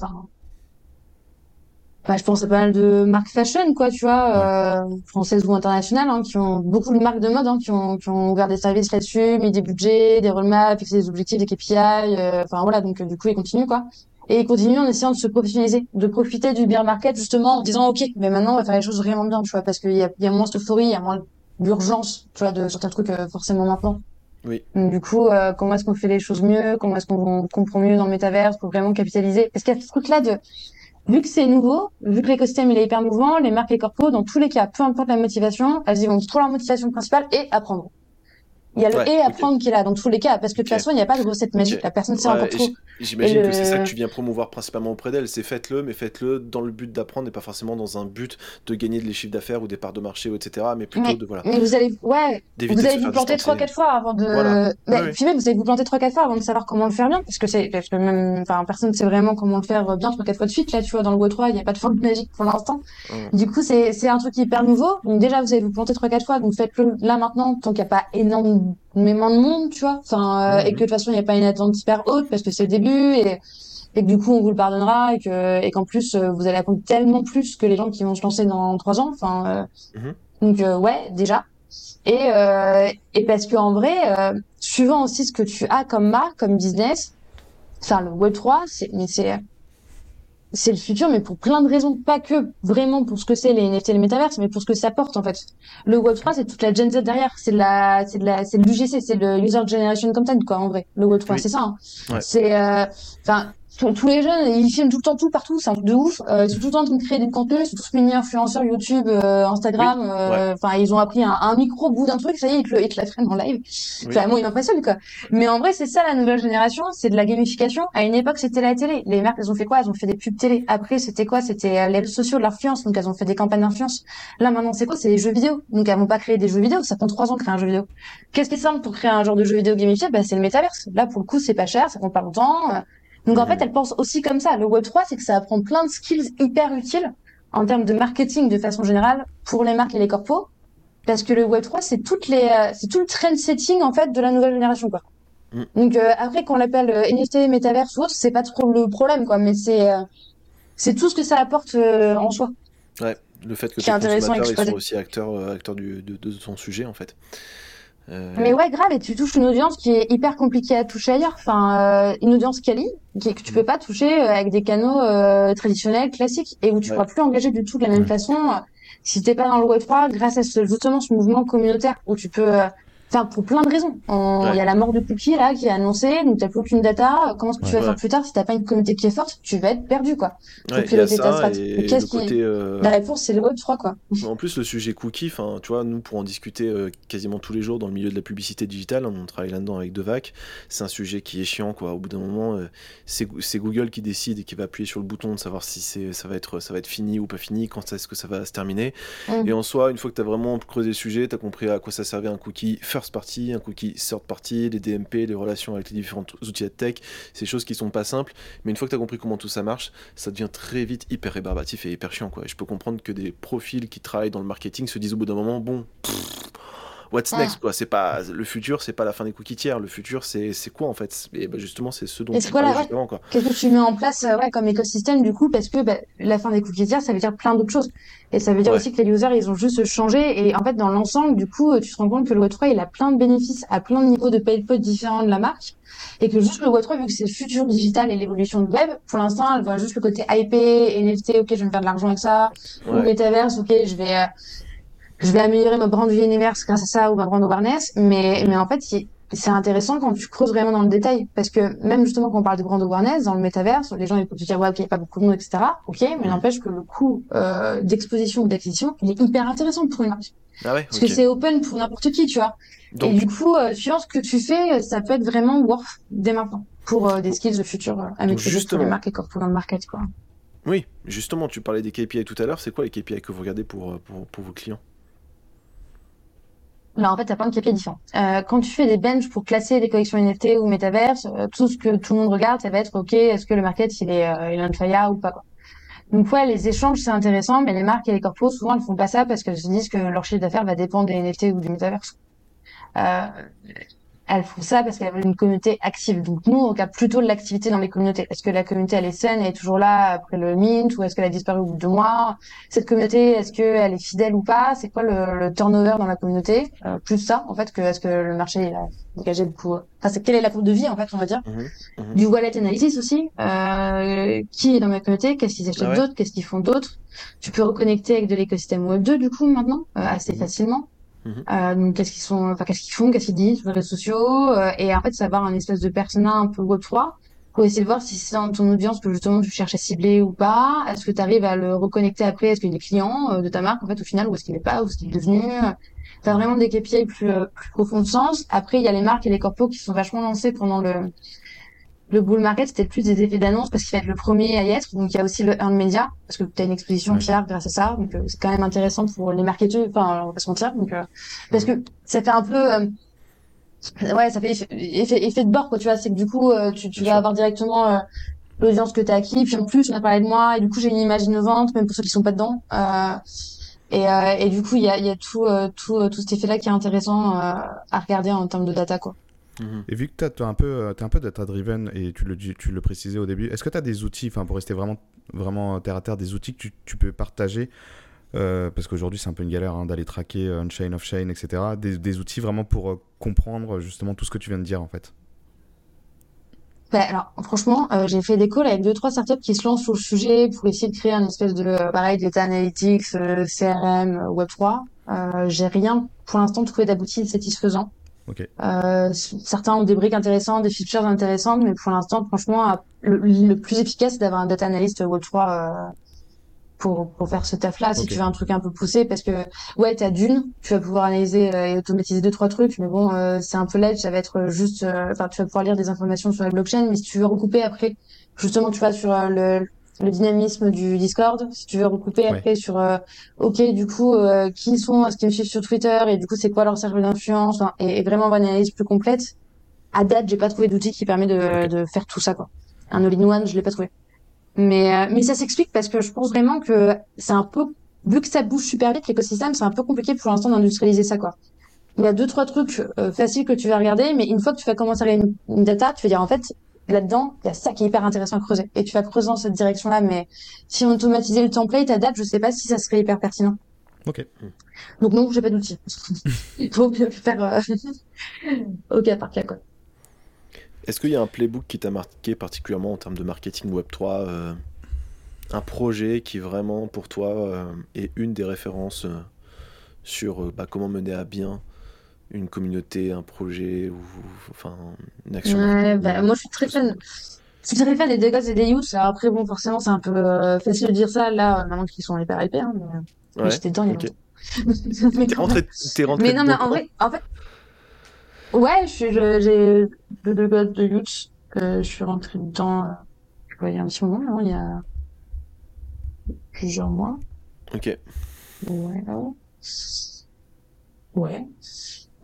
S3: Bah, je pense à pas mal de marques fashion, quoi, tu vois, euh, françaises ou internationales, hein, qui ont beaucoup de marques de mode, hein, qui ont, qui ont ouvert des services là-dessus, mis des budgets, des roadmaps, fixé des objectifs, des KPI, euh, enfin voilà, donc du coup ils continuent, quoi. Et ils continuent en essayant de se professionnaliser, de profiter du bear market justement en disant ok, mais maintenant on va faire les choses vraiment bien, tu vois, parce qu'il y a, y a moins d'euphorie, il y a moins d'urgence, tu vois, de certains trucs euh, forcément maintenant.
S1: Oui.
S3: Donc, du coup, euh, comment est-ce qu'on fait les choses mieux Comment est-ce qu'on comprend mieux dans le métaverse pour vraiment capitaliser? Parce qu'il y a ce truc-là de vu que c'est nouveau, vu que l'écosystème il est hyper mouvant, les marques, les corpos, dans tous les cas, peu importe la motivation, elles y vont trouver leur motivation principale et apprendre. Il y a le et apprendre qui est là dans tous les cas, parce que de toute façon, il n'y a pas de recette magique, la personne sait encore trop.
S1: J'imagine que c'est ça que tu viens promouvoir principalement auprès d'elle, c'est faites-le, mais faites-le dans le but d'apprendre et pas forcément dans un but de gagner des chiffres d'affaires ou des parts de marché, etc. Mais plutôt de voilà.
S3: Mais vous allez, ouais, vous allez vous planter trois quatre fois avant de. Voilà. Mais, Puis même, vous allez vous planter trois quatre fois avant de savoir comment le faire bien, parce que c'est, parce que même, enfin, personne ne sait vraiment comment le faire bien trois quatre fois de suite. Là, tu vois, dans le Web 3, il n'y a pas de formule magique pour l'instant. Du coup, c'est, c'est un truc hyper nouveau. Donc déjà, vous allez vous planter trois quatre fois, donc faites-le là maintenant, tant qu'il n'y a pas énorme énormément de monde, tu vois. Enfin, euh, et que de toute façon, il n'y a pas une attente hyper haute parce que c'est le début et, et que du coup, on vous le pardonnera et que et qu'en plus, euh, vous allez apprendre tellement plus que les gens qui vont se lancer dans trois ans. Enfin, euh, mhm. donc ouais, déjà. Et et parce que en vrai, suivant aussi ce que tu as comme marque, comme business, enfin le Web 3, c'est mais c'est c'est le futur, mais pour plein de raisons, pas que vraiment pour ce que c'est les NFT et les métaverses, mais pour ce que ça porte en fait. Le Web3, c'est toute la Gen Z derrière, c'est la, c'est de la, c'est l'UGC, c'est le User Generation Content quoi en vrai. Le Web3, c'est ça. Hein. C'est, euh, enfin, tous les jeunes, ils filment tout le temps tout partout, c'est un truc de ouf. Euh, ils sont tout le temps en train de créer des contenus, ils sont tous mini influenceurs YouTube, euh, Instagram. Euh, enfin, ils ont appris un, un micro bout d'un truc, ça y est, ils te, le, ils te la freinent en live. Oui. Vraiment, ils m'impressionnent quoi. Mais en vrai, c'est ça la nouvelle génération, c'est de la gamification. À une époque, c'était la télé. Les marques, elles ont fait quoi? Elles ont fait des pubs télé. Après, c'était quoi? C'était les réseaux sociaux, l'influence. Donc, elles ont fait des campagnes d'influence. Là, maintenant, c'est quoi? C'est les jeux vidéo. Donc, elles vont pas créer des jeux vidéo. Ça prend trois ans de créer un jeu vidéo. Qu'est-ce qui est simple pour créer un genre de jeu vidéo gamifié? Bah, c'est le métaverse. Là, pour le coup, c'est pas cher, ça prend pas longtemps. Donc en fait, elle pense aussi comme ça. Le Web 3, c'est que ça apprend plein de skills hyper utiles en termes de marketing de façon générale pour les marques et les corpos. Parce que le Web 3, c'est toutes les, euh, c'est tout le trend setting en fait de la nouvelle génération quoi. Mm. Donc euh, après qu'on l'appelle euh, NFT, métaverse ou autre, c'est pas trop le problème quoi, mais c'est c'est tout ce que ça apporte en soi.
S1: Ouais, le fait que les consommateurs ils sont aussi acteurs acteurs du, de, de, son sujet en fait.
S3: Euh, Mais ouais, grave, et tu touches une audience qui est hyper compliquée à toucher ailleurs. Enfin, euh, une audience quali, qui, que tu peux pas toucher euh, avec des canaux traditionnels, classiques, et où tu ne pourras plus engager du tout de la même façon si t'es pas dans le Web3 grâce à ce, justement ce mouvement communautaire où tu peux Enfin, pour plein de raisons. Il y a la mort de cookie là qui est annoncée, donc t'as plus aucune data. Comment est-ce que tu vas faire plus tard si t'as pas une communauté qui est forte Tu vas être perdu quoi.
S1: Ouais, donc, y ça, Qu'est-ce qui
S3: euh... La réponse c'est le 3 quoi.
S1: En plus le sujet cookie, enfin tu vois, nous pour en discuter euh, quasiment tous les jours dans le milieu de la publicité digitale, on travaille là-dedans avec Devac. C'est un sujet qui est chiant quoi. Au bout d'un moment, euh, c'est Google qui décide et qui va appuyer sur le bouton de savoir si c'est ça va être ça va être fini ou pas fini, quand est-ce que ça va se terminer. Mm. Et en soi, une fois que t'as vraiment creusé le sujet, t'as compris à quoi ça servait un cookie first party, un cookie third party, les DMP, les relations avec les différents outils de tech, des choses qui sont pas simples, mais une fois que tu as compris comment tout ça marche, ça devient très vite hyper rébarbatif et hyper chiant. Je peux comprendre que des profils qui travaillent dans le marketing se disent au bout d'un moment, bon, what's ah. next quoi? C'est pas le futur c'est pas la fin des cookies tiers. Le futur c'est quoi en fait? Et bah, justement c'est ce dont
S3: justement quoi. Qu'est-ce que tu mets en place euh, ouais, comme écosystème du coup? Parce que bah, la fin des cookies tiers ça veut dire plein d'autres choses. Et ça veut dire aussi que les users ils ont juste changé. Et en fait dans l'ensemble du coup tu te rends compte que le Web3 il a plein de bénéfices à plein de niveaux de pay différents de la marque. Et que juste le Web3 vu que c'est le futur digital et l'évolution du web pour l'instant elle voit juste le côté IP NFT ok je vais me faire de l'argent avec ça. Ou metaverse ok je vais euh, je vais améliorer ma brand universe grâce à ça ou ma brand awareness, mais, mais en fait, c'est intéressant quand tu creuses vraiment dans le détail. Parce que même justement quand on parle de brand awareness, dans le métaverse, les gens ils peuvent te dire, ouais, ok, il n'y a pas beaucoup de monde, etc. Ok, mais n'empêche que le coût euh, d'exposition ou d'acquisition, il est hyper intéressant pour une marque.
S1: Ah ouais,
S3: Parce que c'est open pour n'importe qui, tu vois. Et du coup, euh, suivant ce que tu fais, ça peut être vraiment worth dès maintenant pour euh, des skills de futur euh, à maîtriser pour les marques et pour le market, quoi.
S1: Oui, justement, tu parlais des KPI tout à l'heure. C'est quoi les KPI que vous regardez pour, pour, pour vos clients?
S3: Là, en fait, t'as plein de KPI différents. Euh, quand tu fais des benches pour classer des collections NFT ou Metaverse, euh, tout ce que tout le monde regarde, ça va être OK, est-ce que le market il est euh, il est fire ou pas quoi. Donc ouais, les échanges c'est intéressant, mais les marques et les corpos souvent elles font pas ça parce qu'elles se disent que leur chiffre d'affaires va dépendre des NFT ou du Metaverse. Euh, elles font ça parce qu'elles veulent une communauté active. Donc nous, on regarde plutôt de l'activité dans les communautés. Est-ce que la communauté elle est saine, elle est toujours là après le mint, ou est-ce qu'elle a disparu au bout de deux mois? Cette communauté, est-ce qu'elle est fidèle ou pas? C'est quoi le, le, turnover dans la communauté? Euh, Plus ça, en fait, que est-ce que le marché il a dégagé beaucoup. Enfin, c'est quelle est la courbe de vie, en fait, on va dire? Mmh, mmh. Du wallet analysis aussi. Euh, qui est dans ma communauté? Qu'est-ce qu'ils achètent ah d'autres? Qu'est-ce qu'ils font d'autres? Tu peux reconnecter avec de l'écosystème Web 2 du coup maintenant euh, assez mmh. facilement. Mhm. Euh, donc qu'est-ce qu'ils sont, enfin qu'est-ce qu'ils font, qu'est-ce qu'ils disent sur les réseaux sociaux, euh, et en fait va un espèce de persona un peu web 3 pour essayer de voir si c'est dans ton audience que justement tu cherches à cibler ou pas. Est-ce que tu arrives à le reconnecter après? Est-ce qu'il est client euh, de ta marque en fait au final ou est-ce qu'il n'est pas ou est-ce qu'il est devenu? T'as vraiment des KPI plus plus profonds de sens. Après il y a les marques et les corpos qui sont vachement lancés pendant le le bull market, c'était plus des effets d'annonce parce qu'il va être le premier à y être. Donc il y a aussi le earn media parce que tu as une exposition fière grâce à ça. Donc euh, c'est quand même intéressant pour les marketeurs. Enfin, on va pas se mentir. Donc euh, parce que ça fait un peu euh, ouais, ça fait effet, effet, de bord quoi. Tu vois, c'est que du coup tu, tu vas avoir directement l'audience que tu as acquis. Puis en plus, on a parlé de moi et du coup j'ai une image innovante même pour ceux qui sont pas dedans. et, et du coup il y a, y a tout tout tout cet effet là qui est intéressant à regarder en termes de data quoi.
S2: Mhm. Et vu que tu es un peu, euh, es un peu data-driven et tu le, tu le précisais au début, est-ce que tu as des outils, enfin pour rester vraiment, vraiment terre à terre, des outils que tu, tu peux partager euh, parce qu'aujourd'hui c'est un peu une galère hein, d'aller traquer euh, on-chain, off-chain, etc. Des, des, outils vraiment pour comprendre justement tout ce que tu viens de dire en fait.
S3: Bah, alors franchement, j'ai fait des calls avec deux trois startups qui se lancent sur le sujet pour essayer de créer un espèce de pareil data analytics, CRM, Web 3. j'ai rien pour l'instant trouvé d'abouti satisfaisant. Euh, certains ont des briques intéressantes, des features intéressantes, mais pour l'instant, franchement, le, plus efficace, c'est d'avoir un data analyst Web3 euh, pour, pour faire ce taf-là. Si tu veux un truc un peu poussé, parce que ouais, t'as d'une, tu vas pouvoir analyser euh, et automatiser deux trois trucs, mais bon, euh, c'est un peu ledge, ça va être juste, enfin, tu vas pouvoir lire des informations sur la blockchain, mais si tu veux recouper après, justement, tu vas sur le le dynamisme du Discord, si tu veux recouper après sur euh, ok du coup euh, qui sont ce qui me suivent sur Twitter et du coup c'est quoi leur cercle d'influence et, vraiment avoir une analyse plus complète. À date, j'ai pas trouvé d'outil qui permet de, de, faire tout ça quoi. Un all-in-one, je l'ai pas trouvé. Mais euh, mais ça s'explique parce que je pense vraiment que c'est un peu vu que ça bouge super vite l'écosystème, c'est un peu compliqué pour l'instant d'industrialiser ça quoi. Il y a deux trois trucs faciles que tu vas regarder, mais une fois que tu vas commencer à regarder une data, tu vas dire en fait là-dedans, il y a ça qui est hyper intéressant à creuser. Et tu vas creuser dans cette direction-là, mais si on automatisait le template à date, je sais pas si ça serait hyper pertinent.
S2: Ok.
S3: Donc non, j'ai pas d'outils. Il faut bien faire euh... au cas par cas, quoi.
S1: Est-ce qu'il y a un playbook qui t'a marqué particulièrement en termes de marketing Web3 euh, Un projet qui vraiment pour toi euh, est une des références euh, sur bah, comment mener à bien une communauté, un projet ou enfin une action
S3: ouais, bah, Moi, je suis très fan. Je suis très fan des dégâts et des youths. Après, bon, forcément, c'est un peu euh, facile de dire ça là, maintenant qu'ils sont hyper hyper. Hein, mais, ouais, j'étais dedans il y a
S1: okay. T'es rentré, es rentré.
S3: Mais non, mais en vrai, en fait, ouais, j'ai deux dégâts de youths. que je suis rentré dedans. Euh, il y a un petit moment, non, il y a plusieurs mois.
S1: Ok.
S3: Ouais. Ouais.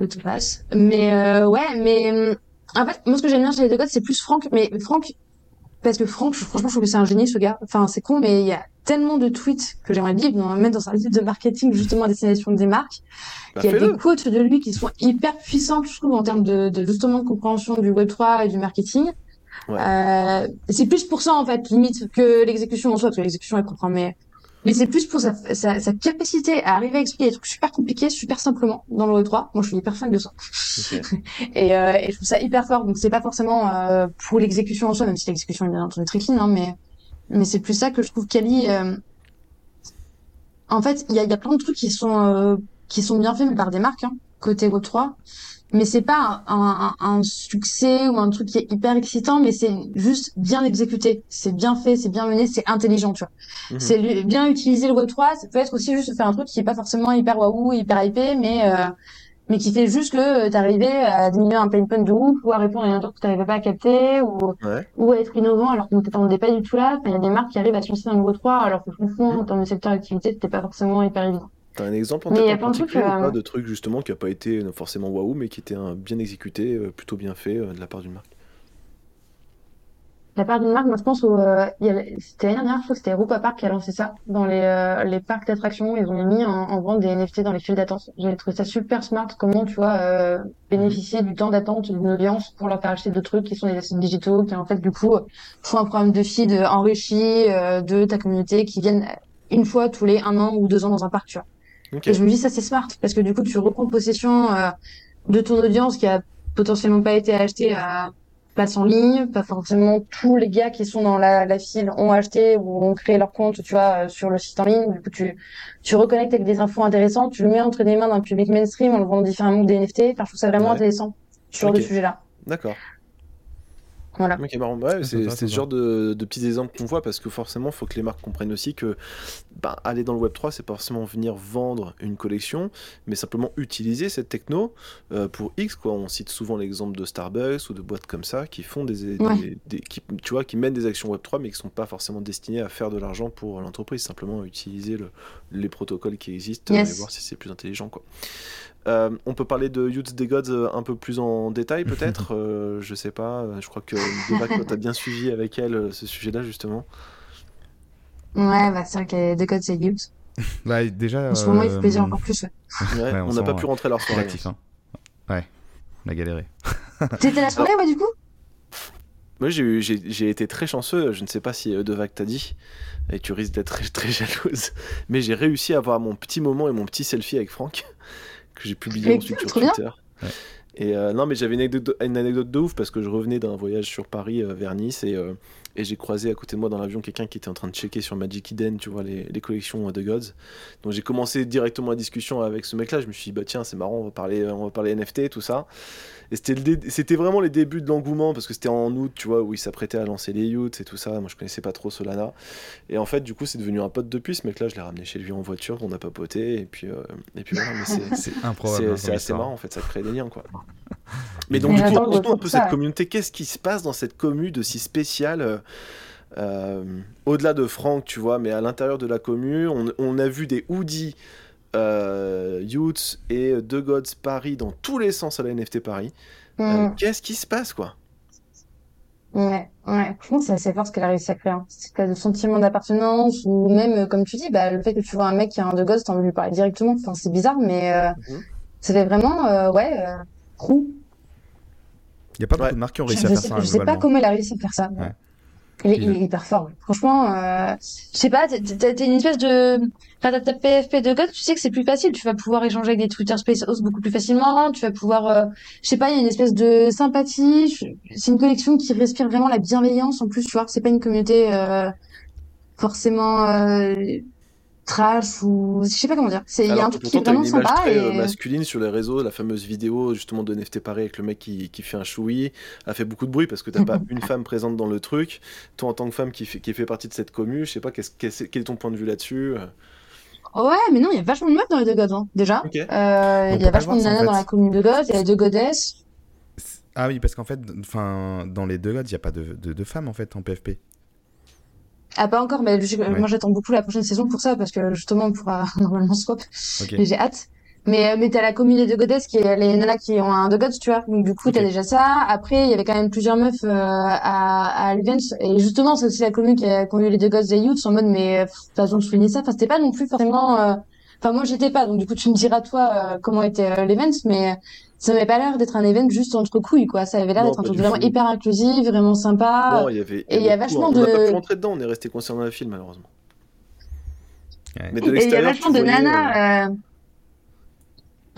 S3: De toute façon. Mais euh, ouais, mais en fait, moi ce que j'aime bien chez les deux codes, c'est plus Franck. Mais Franck, parce que Franck, franchement, je trouve que c'est un génie ce gars. Enfin, c'est con, mais il y a tellement de tweets que j'aimerais lire, mettre dans un livre de marketing justement à destination des marques. Bah, il y a des quotes de lui qui sont hyper puissantes, je trouve, en termes de, de justement de compréhension du Web 3 et du marketing. Ouais. Euh, c'est plus pour ça en fait, limite, que l'exécution en soi, parce que l'exécution est propre, hein, mais mais c'est plus pour sa, sa, sa, capacité à arriver à expliquer des trucs super compliqués, super simplement dans le Web3. Moi, je suis hyper fan de ça. et, euh, et je trouve ça hyper fort. Donc, c'est pas forcément euh, pour l'exécution en soi, même si l'exécution est bien entendu très clean, hein, mais mais c'est plus ça que je trouve qu'Ali. Euh... En fait, il y a, y a plein de trucs qui sont euh, qui sont bien faits mais par des marques hein, côté Web3 mais c'est pas un, un, un, succès ou un truc qui est hyper excitant, mais c'est juste bien exécuté, c'est bien fait, c'est bien mené, c'est intelligent, tu vois. Mhm. C'est bien utiliser le Web3, ça peut être aussi juste faire un truc qui est pas forcément hyper waouh, hyper hypé, mais euh, mais qui fait juste que t'arrivais à diminuer un pain point de ouf, ou à répondre à un truc que t'arrivais pas à capter, ou, ou à être innovant alors que t'attendais pas du tout là. Il y a des marques qui arrivent à se lancer dans le Web3 alors que franchement, en termes de secteur d'activité, c'était pas forcément hyper évident.
S1: T'as un exemple en tête particulier ou pas de trucs justement qui a pas été forcément waouh mais qui était un, bien exécuté, euh, plutôt bien fait euh, de la part d'une marque?
S3: La part d'une marque, moi je pense euh, c'était l'année dernière, je crois que c'était Rupa Park qui a lancé ça dans les, les parcs d'attractions. Ils ont mis en, en, vente des NFT dans les files d'attente. J'ai trouvé ça super smart. Comment tu vois bénéficier du temps d'attente d'une audience pour leur faire acheter d'autres trucs qui sont des assets digitaux qui en fait du coup font un programme de feed enrichi de ta communauté qui viennent une fois tous les un an ou deux ans dans un parc, tu vois. Et je me dis ça c'est smart parce que du coup tu reprends possession euh, de ton audience qui a potentiellement pas été achetée à place en ligne, pas forcément tous les gars qui sont dans la, la file ont acheté ou ont créé leur compte, tu vois, euh, sur le site en ligne. Du coup, tu, tu reconnectes avec des infos intéressantes, tu le mets entre les mains d'un public mainstream en le vendant différemment des NFT. Enfin, je trouve ça vraiment intéressant sur okay. le sujet-là.
S1: D'accord.
S3: Voilà.
S1: c'est ce genre de, petits exemples qu'on voit parce que forcément, il faut que les marques comprennent aussi que bah, aller dans le Web3, c'est pas forcément venir vendre une collection, mais simplement utiliser cette techno euh, pour X. Quoi. On cite souvent l'exemple de Starbucks ou de boîtes comme ça qui font des, qui, tu vois, qui mènent des actions Web3 mais qui sont pas forcément destinées à faire de l'argent pour l'entreprise, simplement utiliser le, les protocoles qui existent et voir si c'est plus intelligent. Quoi. Euh, on peut parler de Youth des Gods euh, un peu plus en détail, peut-être. euh, je sais pas. Je crois que tu as bien suivi avec elle ce sujet-là, justement.
S3: Ouais, bah, c'est vrai que les The Gods, c'est Youth.
S2: Bah, déjà.
S3: En ce moment, il fait plaisir encore plus.
S1: Ouais. on n'a pas pu rentrer leur soirée.
S2: Hein. Ouais, on a galéré.
S3: T'étais la soirée, ouais, du coup?
S1: Moi, j'ai été très chanceux. Je ne sais pas si euh, Devac t'a dit, et tu risques d'être très, très jalouse, mais j'ai réussi à avoir mon petit moment et mon petit selfie avec Franck que j'ai publié ensuite sur Twitter. Et euh, non, mais j'avais une anecdote, une anecdote de ouf parce que je revenais d'un voyage sur Paris euh, vers Nice et, euh, et j'ai croisé à côté de moi dans l'avion quelqu'un qui était en train de checker sur Magic Eden, tu vois, les, les collections de Gods. Donc j'ai commencé directement la discussion avec ce mec-là. Je me suis dit, bah tiens, c'est marrant, on va parler, on va parler NFT, tout ça. Et c'était vraiment les débuts de l'engouement parce que c'était en août, tu vois, où il s'apprêtait à lancer les youths et tout ça. Moi, je connaissais pas trop Solana. Et en fait, du coup, c'est devenu un pote depuis. Ce mec-là, je l'ai ramené chez lui en voiture, on a papoté. Et puis, euh, et puis voilà, c'est. C'est assez marrant, en fait, ça crée des liens, quoi. Mais donc, du coup, un peu cette communauté. Qu'est-ce qui se passe dans cette commune de si spéciale euh, euh, Au-delà de Franck, tu vois, mais à l'intérieur de la commune, on, on a vu des hoodies euh, Youth et The Gods Paris dans tous les sens à la NFT Paris. Euh, mm. Qu'est-ce qui se passe, quoi?
S3: Ouais, ouais. Franchement, c'est assez fort ce qu'elle a réussi à créer. Hein. C'est de sentiment d'appartenance ou même, comme tu dis, bah, le fait que tu vois un mec qui a un The Gods, t'as envie de lui parler directement. Enfin, c'est bizarre, mais mm-hmm. ça fait vraiment, ouais,
S2: Il n'y a pas beaucoup de marques qui ont réussi
S3: je
S2: à
S3: faire
S2: sais,
S3: ça. Je sais pas comment elle a réussi à faire ça. Ouais. Il est, il est hyper fort. Franchement, euh, je sais pas, t'es une espèce de... Enfin, t'as PFP de God, tu sais que c'est plus facile. Tu vas pouvoir échanger avec des Twitter Space Hosts beaucoup plus facilement. Tu vas pouvoir... Euh, je sais pas, il y a une espèce de sympathie. C'est une collection qui respire vraiment la bienveillance. En plus, tu vois, c'est pas une communauté euh, forcément euh, trash ou je sais pas comment dire. C'est il y a un truc qui est vraiment sympa
S1: très
S3: et
S1: masculine sur les réseaux, la fameuse vidéo justement de NFT Paris avec le mec qui, qui fait un choui a fait beaucoup de bruit parce que t'as pas une femme présente dans le truc. Toi en tant que femme qui fait, qui fait partie de cette commu, je sais pas -ce, quel est ton point de vue là-dessus
S3: Ouais, mais non, il y a vachement de meufs dans les deux gods, hein, déjà. Okay. Euh, il y a vachement de nanas en fait. dans la commune de gods, il y a deux godesses.
S2: Ah oui, parce qu'en fait, enfin, dans les deux gods, il n'y a pas de, de, de femmes en fait en PFP.
S3: Ah, pas encore, mais je, ouais. moi j'attends beaucoup la prochaine saison pour ça, parce que justement on pourra normalement swap. Okay. Et j'ai hâte. Mais, mais t'as la communauté de goddess qui est les nanas qui ont un de gods, tu vois. Donc, du coup, t'as déjà ça. Après, il y avait quand même plusieurs meufs, à, à l'event. Et justement, c'est aussi la commune qui a, conduit les deux gods des youths en mode, mais, de toute façon, je finis ça. Enfin, c'était pas non plus forcément, Enfin, moi, j'étais pas, donc du coup, tu me diras toi euh, comment était euh, l'event, mais ça n'avait pas l'air d'être un event juste entre couilles, quoi. Ça avait l'air d'être un truc vraiment hyper inclusif, vraiment sympa.
S1: Non, il y avait. Et il y a vachement de. On n'a pas pu rentrer dedans, on est resté concerné dans le film, malheureusement.
S3: Mais de l'extérieur, il y a vachement de nanas.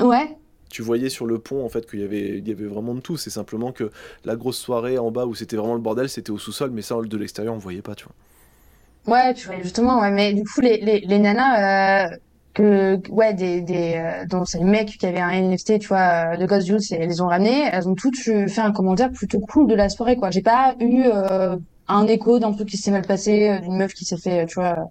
S3: Euh, ouais
S1: tu voyais sur le pont en fait qu'il y avait, il y avait vraiment de tout. C'est simplement que la grosse soirée en bas où c'était vraiment le bordel, c'était au sous-sol, mais ça de l'extérieur on voyait pas, tu
S3: vois. Ouais, tu vois justement, ouais, mais du coup les, les, les nanas, que ouais des des euh, donc c'est les mecs qui avaient un NFT tu vois euh, de Ghost Juice et elles les ont ramenés elles ont toutes fait un commentaire plutôt cool de la soirée quoi. J'ai pas eu euh, un écho d'un truc qui s'est mal passé euh, d'une meuf qui s'est fait tu vois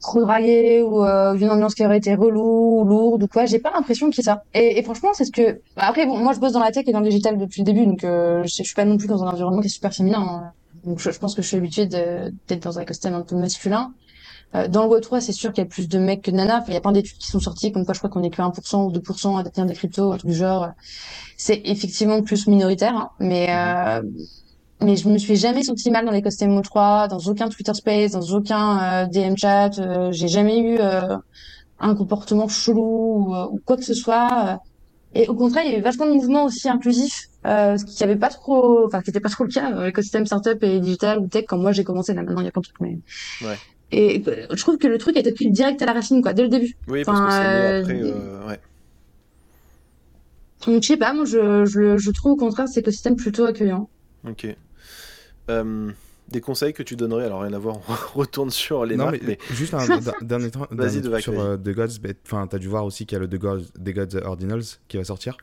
S3: trop draguer ou d'une ambiance qui aurait été relou ou lourde ou quoi. J'ai pas l'impression qu'il y a ça. Et, et franchement c'est ce que bah, après bon moi je bosse dans la tech et dans le digital depuis le début donc je, je suis pas non plus dans un environnement qui est super féminin hein. donc je, je, pense que je suis habituée d'être dans un costume un peu masculin euh, dans le Web3, c'est sûr qu'il y a plus de mecs que de nanas. Il y a plein d'études qui sont sorties, comme quoi je crois qu'on est que 1% ou 2% à détenir des cryptos, du genre. C'est effectivement plus minoritaire, hein, mais euh, mais je me suis jamais sentie mal dans les costumes Web3, dans aucun Twitter Space, dans aucun euh, DM chat. J'ai jamais eu un comportement chelou ou, quoi que ce soit. Et au contraire, il y avait vachement de mouvements aussi inclusifs, euh, ce qui avait pas trop, enfin, qui était pas trop le cas dans l'écosystème startup et digital ou tech quand moi j'ai commencé. Là, maintenant, il y a plein de trucs, mais
S1: ouais.
S3: Et je trouve que le truc a été pris direct à la racine, quoi, dès le début.
S1: Oui, parce que c'est euh... après, euh, ouais.
S3: Donc, je sais pas, moi, je, je, je trouve au contraire cet écosystème plutôt accueillant.
S1: Ok. Euh, des conseils que tu donnerais, alors rien à voir, on retourne sur les non, marques, mais,
S2: Juste un dernier truc sur euh, The Gods, enfin, t'as dû voir aussi qu'il y a le The Gods, The Gods Ordinals qui va sortir.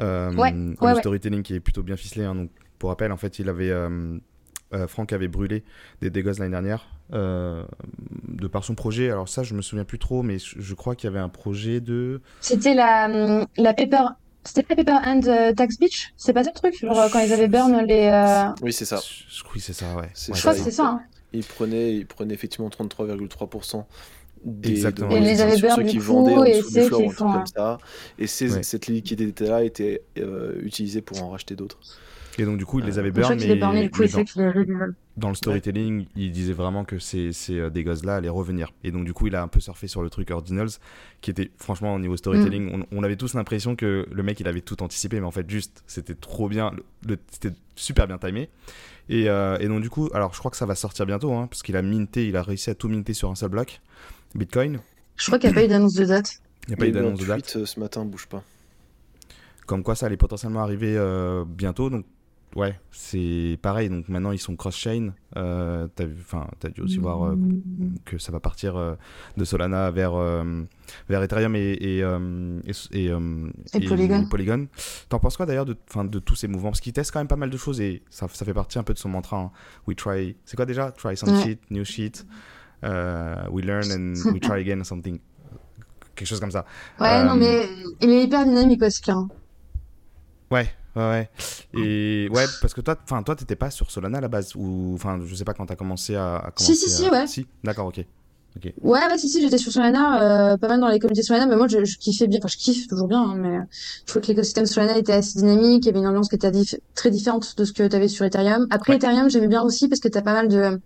S2: Euh,
S3: ouais,
S2: le storytelling qui est plutôt bien ficelé, hein, donc pour rappel, en fait, il avait euh, Franck avait brûlé des dégâts l'année dernière euh, de par son projet. Alors ça, je me souviens plus trop, mais je crois qu'il y avait un projet de.
S3: C'était la, la Paper. C'était pas Paper and euh, Tax Beach C'est pas ça le truc Genre quand ils avaient burn les.
S1: Oui, c'est ça.
S2: Je, crois que c'est ça, ouais.
S3: Je crois que c'est ça. Hein.
S1: Ils prenaient, ils prenaient effectivement 33,3%. Des,
S2: Exactement.
S3: et les avaient burn du coup, et c'est qui font. Comme
S1: ça. Et cette liquidité-là était utilisée pour en racheter d'autres.
S2: Et donc, du coup, il les avait burn, mais, dans, le storytelling, il disait vraiment que ces, ces euh, des gosses-là allaient revenir. Et donc, du coup, il a un peu surfé sur le truc Ordinals, qui était, franchement, au niveau storytelling, mm. on, avait tous l'impression que le mec, il avait tout anticipé, mais en fait, juste, c'était trop bien, c'était super bien timé. Et, euh, et, donc, du coup, alors, je crois que ça va sortir bientôt, hein, parce qu'il a minté, il a réussi à tout minter sur un seul bloc, Bitcoin.
S3: Je crois qu'il n'y a pas eu d'annonce de date.
S2: Il n'y a pas eu d'annonce de date.
S1: Euh, ce matin, bouge pas.
S2: Comme quoi, ça allait potentiellement arriver bientôt, donc ouais, c'est pareil. Donc maintenant, ils sont cross-chain. Euh, t'as as dû aussi voir euh, que ça va partir euh, de Solana vers, euh, vers Ethereum et, et, et,
S3: et Polygon.
S2: Polygon. T'en penses quoi d'ailleurs de, de tous ces mouvements? Parce qu'ils testent quand même pas mal de choses et ça, ça fait partie un peu de son mantra. Hein. We try. C'est quoi déjà? Try some shit, new shit. we learn and we try again something. Quelque chose comme ça.
S3: Ouais, non, mais il est hyper dynamique aussi. Hein.
S2: Ouais, Ouais, Et ouais, parce que toi, enfin, toi, t'étais pas sur Solana à la base, ou enfin, je sais pas quand t'as commencé à, à
S3: commencer. Si, si, si, ouais.
S2: Si, d'accord, ok.
S3: Ouais, ouais, si, si, j'étais sur Solana, euh, pas mal dans les communautés Solana, mais moi, je, je kiffais bien, enfin, je kiffe toujours bien, hein, mais je trouve que l'écosystème Solana était assez dynamique, il y avait une ambiance qui était très différente de ce que t'avais sur Ethereum. Après, Ethereum, j'aimais bien aussi parce que t'as pas mal de,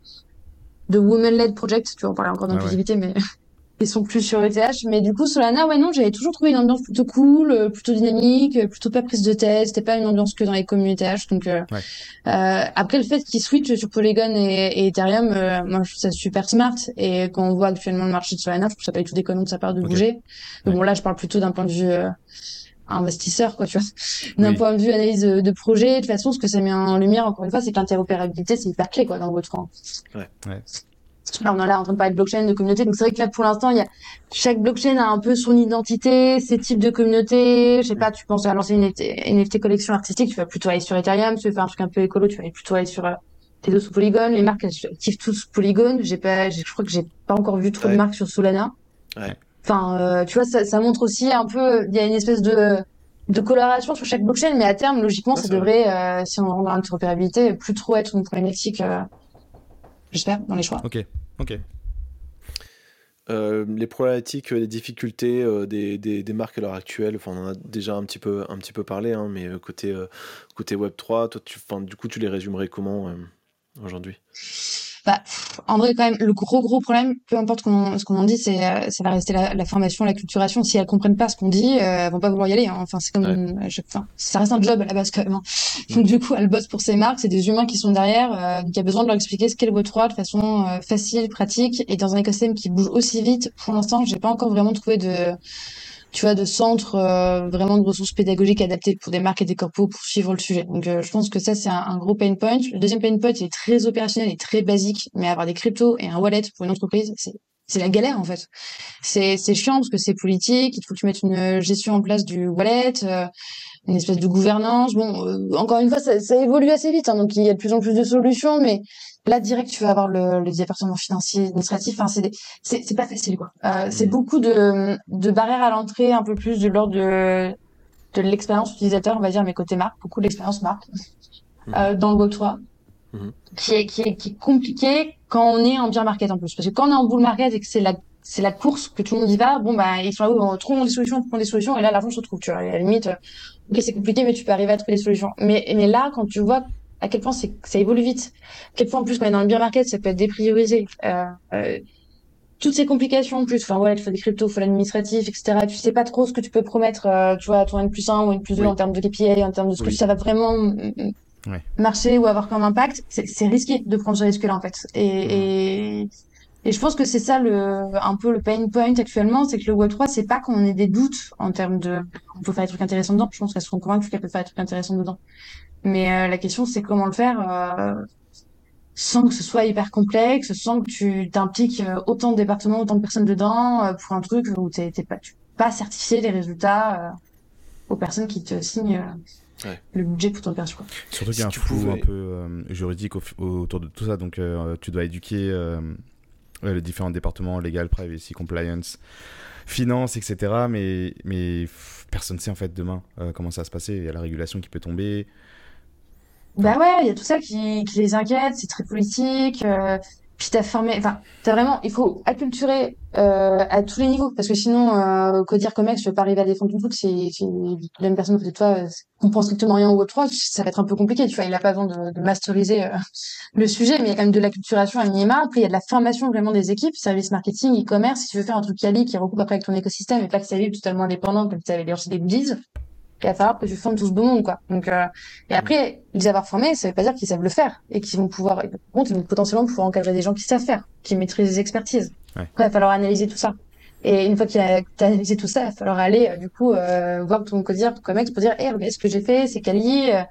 S3: de women-led projects, tu vois, on parlait encore d'inclusivité, mais ils sont plus sur ETH. Mais du coup, Solana, ouais, non, j'avais toujours trouvé une ambiance plutôt cool, euh, plutôt dynamique, euh, plutôt pas prise de tête. C'était pas une ambiance que dans les communautés H. Donc, euh, euh, après le fait qu'ils switchent sur Polygon et, Ethereum, moi, je trouve ça super smart. Et quand on voit actuellement le marché de Solana, je trouve ça pas du tout déconnant de sa part de bouger. Mais bon, là, je parle plutôt d'un point de vue investisseur, quoi, tu vois. D'un point de vue analyse de, projet, de toute façon, ce que ça met en lumière, encore une fois, c'est que l'interopérabilité, c'est hyper clé, quoi, dans votre franc.
S1: Ouais. ouais.
S3: Là, on est là en train de parler de blockchain, de communauté. Donc, c'est vrai que là, pour l'instant, il y a, chaque blockchain a un peu son identité, ses types de communautés. Je sais pas, tu penses à lancer une NFT, collection artistique, tu vas plutôt aller sur Ethereum. Si tu veux faire un truc un peu écolo, tu vas plutôt aller sur euh, tes deux sous Polygon. Les marques, elles activent tous Polygon. J'ai pas, je crois que j'ai pas encore vu trop de marques sur Solana.
S1: Ouais.
S3: Enfin, euh, tu vois, ça, ça montre aussi un peu, il y a une espèce de, de coloration sur chaque blockchain, mais à terme, logiquement, ça, devrait, euh, si on rentre dans l'interopérabilité, plus trop être une problématique, euh, j'espère, dans les choix.
S2: Ok, ok.
S1: les problématiques, les difficultés des, des, des, marques à l'heure actuelle, enfin, on en a déjà un petit peu, un petit peu parlé, hein, mais côté, côté Web3, toi, tu, du coup, tu les résumerais comment aujourd'hui?
S3: Bah, en vrai, quand même, le gros gros problème, peu importe ce qu'on en dit, c'est euh, ça va rester la, la, formation, la culturation. Si elles comprennent pas ce qu'on dit, euh, elles vont pas vouloir y aller. Hein. Enfin, c'est comme, ouais. enfin, ça reste un job à la base quand même. Hein. Donc du coup, elles bossent pour ces marques, c'est des humains qui sont derrière, euh, donc il y a besoin de leur expliquer ce qu'est le Web3 de façon euh, facile, pratique, et dans un écosystème qui bouge aussi vite. Pour l'instant, j'ai pas encore vraiment trouvé de tu vois, de centres euh, vraiment de ressources pédagogiques adaptées pour des marques et des corpos pour suivre le sujet. Donc, euh, je pense que ça, c'est un, gros pain point. Le deuxième pain point, il est très opérationnel et très basique, mais avoir des cryptos et un wallet pour une entreprise, c'est c'est la galère en fait. C'est c'est chiant parce que c'est politique. Il faut que tu mettes une gestion en place du wallet, euh, une espèce de gouvernance. Bon, encore une fois, ça, ça évolue assez vite, hein, donc il y a de plus en plus de solutions, mais Là, direct, tu vas avoir le, le département financier, administratif. Enfin, c'est c'est pas facile, quoi. Euh, c'est mmh. beaucoup de, de barrières à l'entrée, un peu plus de l'ordre de, de l'expérience utilisateur, on va dire, mais côté marque, beaucoup d'expérience marque mmh. euh, dans le Web3, mmh. qui, est, qui, est, qui est compliqué quand on est en bien market en plus. Parce que quand on est en bull market et que c'est la c'est la course que tout le monde y va, bon bah ils sont là, on trouve des solutions, on prend des solutions, et là l'argent se trouve, tu vois. à la limite, ok c'est compliqué, mais tu peux arriver à trouver des solutions. Mais mais là, quand tu vois à quel point c'est ça évolue vite, à quel point en plus quand on est dans le beer market, ça peut être dépriorisé. Euh, euh, toutes ces complications en plus, enfin voilà, il faut des cryptos, il faut l'administratif, etc. Tu sais pas trop ce que tu peux promettre, euh, tu vois, à ton N plus 1 ou N plus 2 en termes de KPI, en termes de ce que ça va vraiment mm, marcher ou avoir comme impact. C'est risqué de prendre ce risque-là en fait. Et, mmh. et, et, je pense que c'est ça le un peu le pain point actuellement, c'est que le Web3, c'est pas qu'on ait des doutes en termes de on peut faire des trucs intéressants dedans. Je pense qu'elles seront convaincues qu'elles peuvent faire des trucs intéressants dedans. Mais euh, la question, c'est comment le faire euh, sans que ce soit hyper complexe, sans que tu t'impliques euh, autant de départements, autant de personnes dedans pour un truc où t'es pas, tu pas certifier les résultats aux personnes qui te signent le budget pour ton opération.
S2: Surtout qu'il y a un flou un peu juridique autour de tout ça, donc tu dois éduquer les différents départements, legal, privacy, compliance, finance, etc. Mais, mais personne ne sait en fait demain comment ça va se passer. Il y a la régulation qui peut tomber.
S3: Bah ouais, il y a tout ça qui, qui les inquiète, c'est très politique. Euh, puis t'as formé, enfin, t'as vraiment, il faut acculturer euh, à tous les niveaux, parce que sinon, euh, dire Comex, tu veux pas arriver à défendre ton truc, si, si la même personne côté de toi euh, comprend strictement rien au Web3, ça va être un peu compliqué, tu vois, il a pas besoin de, de masteriser euh, le sujet, mais il y a quand même de l'acculturation à minima, puis il y a de la formation vraiment des équipes, service marketing, e-commerce, si tu veux faire un truc quali qui recoupe après avec ton écosystème et pas que ça vive totalement indépendant, comme tu avais lancé des goodies, il va falloir que tu formes tout ce beau monde, quoi. Donc, euh, et après, les avoir formés, ça veut pas dire qu'ils savent le faire et qu'ils vont pouvoir, par contre, ils vont potentiellement pouvoir encadrer des gens qui savent faire, qui maîtrisent les expertises. Ouais. il va falloir analyser tout ça. Et une fois qu'il a, analysé tout ça, il va falloir aller, euh, du coup, euh, voir ton codir, ton comex pour dire, eh, hey, ce que j'ai fait, c'est quali, euh,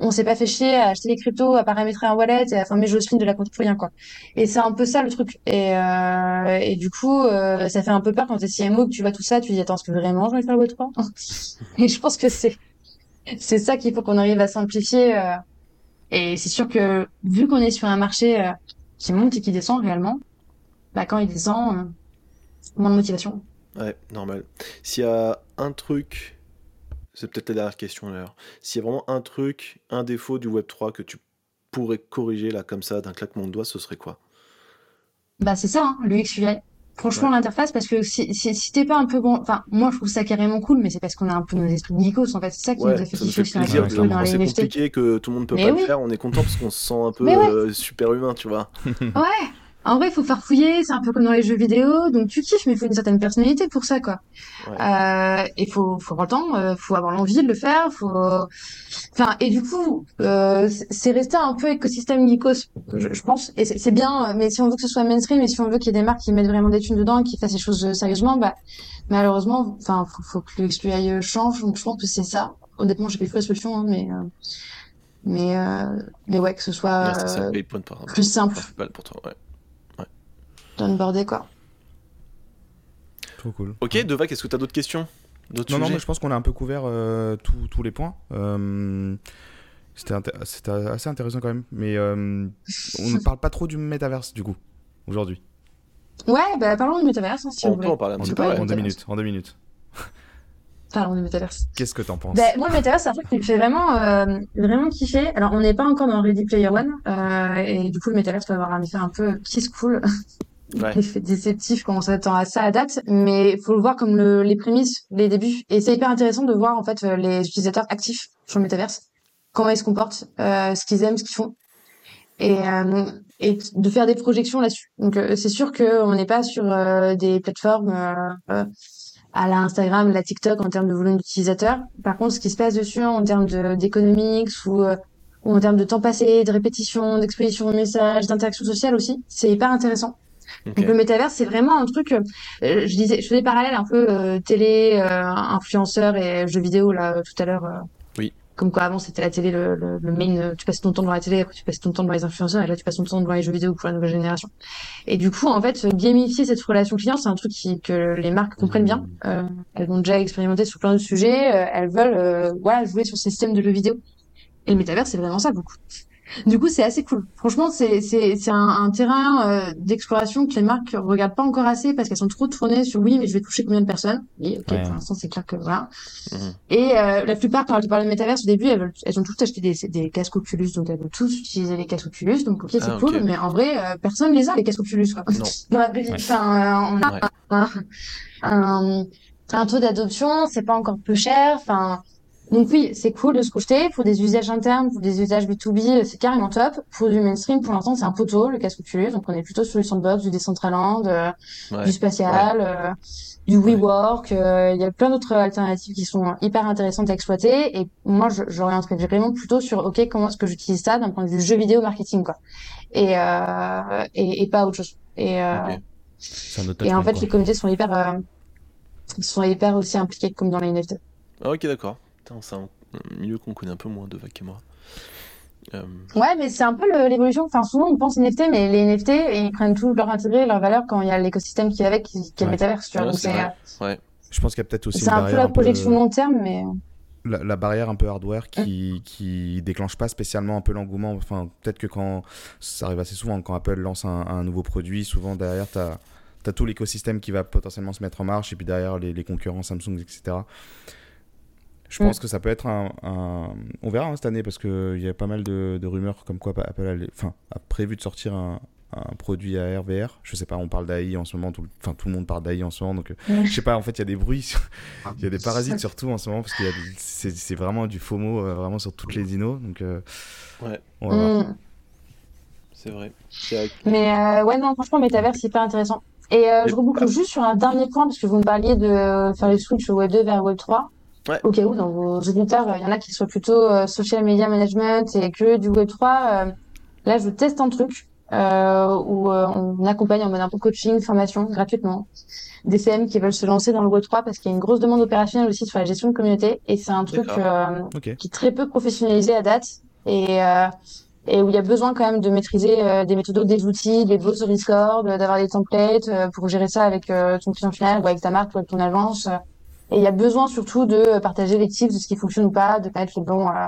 S3: on s'est pas fait chier à acheter des cryptos, à paramétrer un wallet et à former Josephine de la compte pour rien, quoi. Et c'est un peu ça le truc. Et, euh, et du coup, euh, ça fait un peu peur quand t'es CMO que tu vois tout ça, tu dis attends, est-ce que vraiment je vais faire le Web3 Et je pense que c'est c'est ça qu'il faut qu'on arrive à simplifier. Euh, et c'est sûr que vu qu'on est sur un marché qui monte et qui descend réellement, bah quand il descend, moins de motivation.
S1: Ouais, normal. S'il y a un truc c'est peut-être la dernière question d'ailleurs. S'il y a vraiment un truc, un défaut du Web3 que tu pourrais corriger là comme ça d'un claquement de doigts, ce serait quoi?
S3: Bah c'est ça, hein, l'UX UI. Franchement, l'interface, parce que si, si, si t'es pas un peu bon, enfin, moi je trouve ça carrément cool, mais c'est parce qu'on a un peu nos esprits de en fait. C'est ça qui nous a fait kiffer
S1: aussi dans les C'est compliqué que tout le monde peut pas le faire, on est content parce qu'on se sent un peu euh, super humain, tu vois.
S3: ouais, en vrai, il faut faire fouiller, c'est un peu comme dans les jeux vidéo, donc tu kiffes, mais il faut une certaine personnalité pour ça, quoi. Euh, et faut, faut avoir le temps, euh, faut avoir l'envie de le faire, faut, enfin, et du coup, euh, c'est resté un peu écosystème geekos, je, pense, et c'est bien, mais si on veut que ce soit mainstream, et si on veut qu'il y ait des marques qui mettent vraiment des thunes dedans, et qui fassent les choses sérieusement, bah, malheureusement, enfin, faut, faut que l'UX change, donc je pense que c'est ça. Honnêtement, j'ai pas eu la solution, hein, mais, euh, mais, euh, mais ouais, que ce soit plus simple.
S1: Pour toi, ouais
S3: d'onboarder quoi.
S2: Trop cool.
S1: Ok, Deva, est-ce que tu as d'autres questions
S2: Non, non, mais je pense qu'on a un peu couvert euh, tous les points. Euh, c'était assez intéressant quand même, mais euh, on ne parle pas trop du métaverse du coup, aujourd'hui.
S3: Ouais, bah parlons du métaverse hein,
S1: si on vous voulez. en parler un petit peu.
S2: En deux minutes, en deux minutes.
S3: Parlons du métaverse.
S2: Qu'est-ce que t'en penses
S3: bah, Moi, le métaverse, c'est un truc qui me fait vraiment, vraiment kiffer. Alors, on n'est pas encore dans Ready Player One, et du coup, le métaverse peut avoir un effet un peu kiss cool l'effet déceptif quand on s'attend à ça à date, mais faut le voir comme le, les prémices, les débuts. Et c'est hyper intéressant de voir en fait les utilisateurs actifs sur le métaverse, comment ils se comportent, euh, ce qu'ils aiment, ce qu'ils font, et, euh, et de faire des projections là-dessus. Donc euh, c'est sûr qu'on n'est pas sur euh, des plateformes à la Instagram, la TikTok en termes de volume d'utilisateurs. Par contre, ce qui se passe dessus en termes d'économiques ou ou en termes de temps passé, de répétition, d'exposition de messages, d'interaction sociale aussi, c'est hyper intéressant. Donc le métavers, c'est vraiment un truc. Euh, je disais, je faisais parallèle un peu euh, télé, euh, influenceur et jeux vidéo là tout à l'heure.
S1: oui.
S3: Comme quoi avant c'était la télé le, le, le, main. Tu passes ton temps dans la télé, après tu passes ton temps dans les influenceurs et là tu passes ton temps dans les jeux vidéo pour la nouvelle génération. Et du coup en fait gamifier cette relation client, c'est un truc qui, que les marques comprennent bien. Mmh. elles ont déjà expérimenté sur plein de sujets. elles veulent voilà jouer sur ces systèmes de jeux vidéo. Et le métavers, c'est vraiment ça, beaucoup. Du coup, c'est assez cool. Franchement, c'est c'est c'est un, un terrain euh, d'exploration que les marques regardent pas encore assez parce qu'elles sont trop tournées sur oui, mais je vais toucher combien de personnes? Et ok, pour l'instant, c'est clair que voilà. Mhm. Et euh, la plupart, quand elles parlent de métavers au début, elles, veulent, elles ont toutes acheté des des casques Oculus, donc elles veulent tous utiliser les casques Oculus. Donc ok, c'est ah, cool, mais en vrai, euh, personne les a les casques Oculus. Quoi. Non. enfin, on a un, un, un taux d'adoption, c'est pas encore peu cher. Enfin donc oui, c'est cool de se projeter. Pour des usages internes, pour des usages B2B, c'est carrément top. Pour du mainstream, pour l'instant, c'est un tôt, le casque Oculus. Donc on est plutôt sur du sandbox, du Decentraland, euh, du spatial, euh, du WeWork. Euh, il y a plein d'autres alternatives qui sont hyper intéressantes à exploiter. Et moi, j'orienterais vraiment plutôt sur, OK, comment est-ce que j'utilise ça d'un point de vue jeu vidéo marketing, quoi. Et, et, et, pas autre chose. Et, et en fait, les communautés sont hyper, sont hyper aussi impliquées comme dans les NFT.
S1: Ah, ok, d'accord c'est un, milieu qu'on connaît un peu moins de Vakemra.
S3: Euh... Ouais, mais c'est un peu l'évolution. Enfin, souvent on pense NFT, mais les NFT, ils prennent tout leur intérêt, leur valeur quand il y a l'écosystème qui est avec, qui, est le métaverse.
S1: Ouais.
S2: Je pense qu'il y a peut-être aussi.
S3: C'est un peu la projection long terme, mais.
S2: La, barrière un peu hardware qui, mm. qui déclenche pas spécialement un peu l'engouement. Enfin, peut-être que quand ça arrive assez souvent, quand Apple lance un, un nouveau produit, souvent derrière, tu as, as, tout l'écosystème qui va potentiellement se mettre en marche, et puis derrière les, les concurrents Samsung, etc. Je pense mm. que ça peut être un. On verra hein, cette année parce qu'il y a pas mal de, rumeurs comme quoi Apple a, enfin, a prévu de sortir un, produit AR VR. Je sais pas, on parle d'AI en ce moment, tout, enfin, tout le monde parle d'AI en ce moment. Donc, euh, je sais pas, en fait, il y a des bruits, il y a des parasites surtout en ce moment parce que c'est vraiment du FOMO euh, vraiment sur toutes les dinos. Donc, euh,
S1: ouais.
S3: Mm.
S1: C'est vrai.
S3: Mais ouais, non, franchement, Metaverse, c'est hyper intéressant. Et je reboucle juste sur un dernier point parce que vous me parliez de faire les switch au Web 2 vers Web 3.
S1: Ouais.
S3: Au cas où, dans vos auditeurs, il y en a qui soient plutôt euh, social media management et que du Web3. Euh, là, je teste un truc euh, où euh, on accompagne en mode un peu coaching, formation gratuitement des CM qui veulent se lancer dans le Web3 parce qu'il y a une grosse demande opérationnelle aussi sur la gestion de communauté et c'est un truc qui est très peu professionnalisé à date et et où il y a besoin quand même de maîtriser des méthodes, des outils, des de Discord, d'avoir des templates pour gérer ça avec ton client final ou avec ta marque ou avec ton agence. Et il y a besoin surtout de partager les tips de ce qui fonctionne ou pas, de mettre les bons, euh,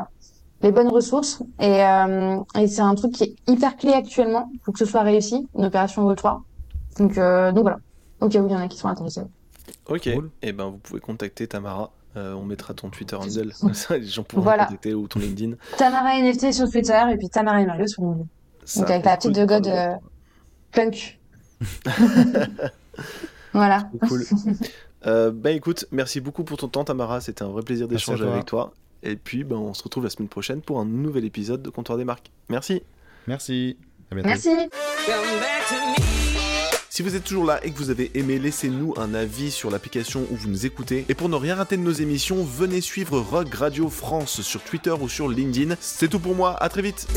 S3: les bonnes ressources. Et, euh, et c'est un truc qui est hyper clé actuellement pour que ce soit réussi, une opération V3. Donc, euh, donc voilà. Ok, oui, il y en a qui sont intéressés.
S1: Ok. Et eh ben, vous pouvez contacter Tamara. on mettra ton Twitter handle, comme ça les gens pourront voilà. contacter ou ton LinkedIn.
S3: Tamara NFT sur Twitter et puis Tamara et Mario sur LinkedIn. Donc avec la petite de God punk. voilà.
S1: Cool. Euh, bah écoute, merci beaucoup pour ton temps Tamara, c'était un vrai plaisir d'échanger avec toi. Et puis ben, on se retrouve la semaine prochaine pour un nouvel épisode de Comptoir des marques. Merci.
S2: Merci.
S3: À bientôt. Merci.
S1: Si vous êtes toujours là et que vous avez aimé, laissez-nous un avis sur l'application où vous nous écoutez. Et pour ne rien rater de nos émissions, venez suivre Rock Radio France sur Twitter ou sur LinkedIn. C'est tout pour moi, à très vite.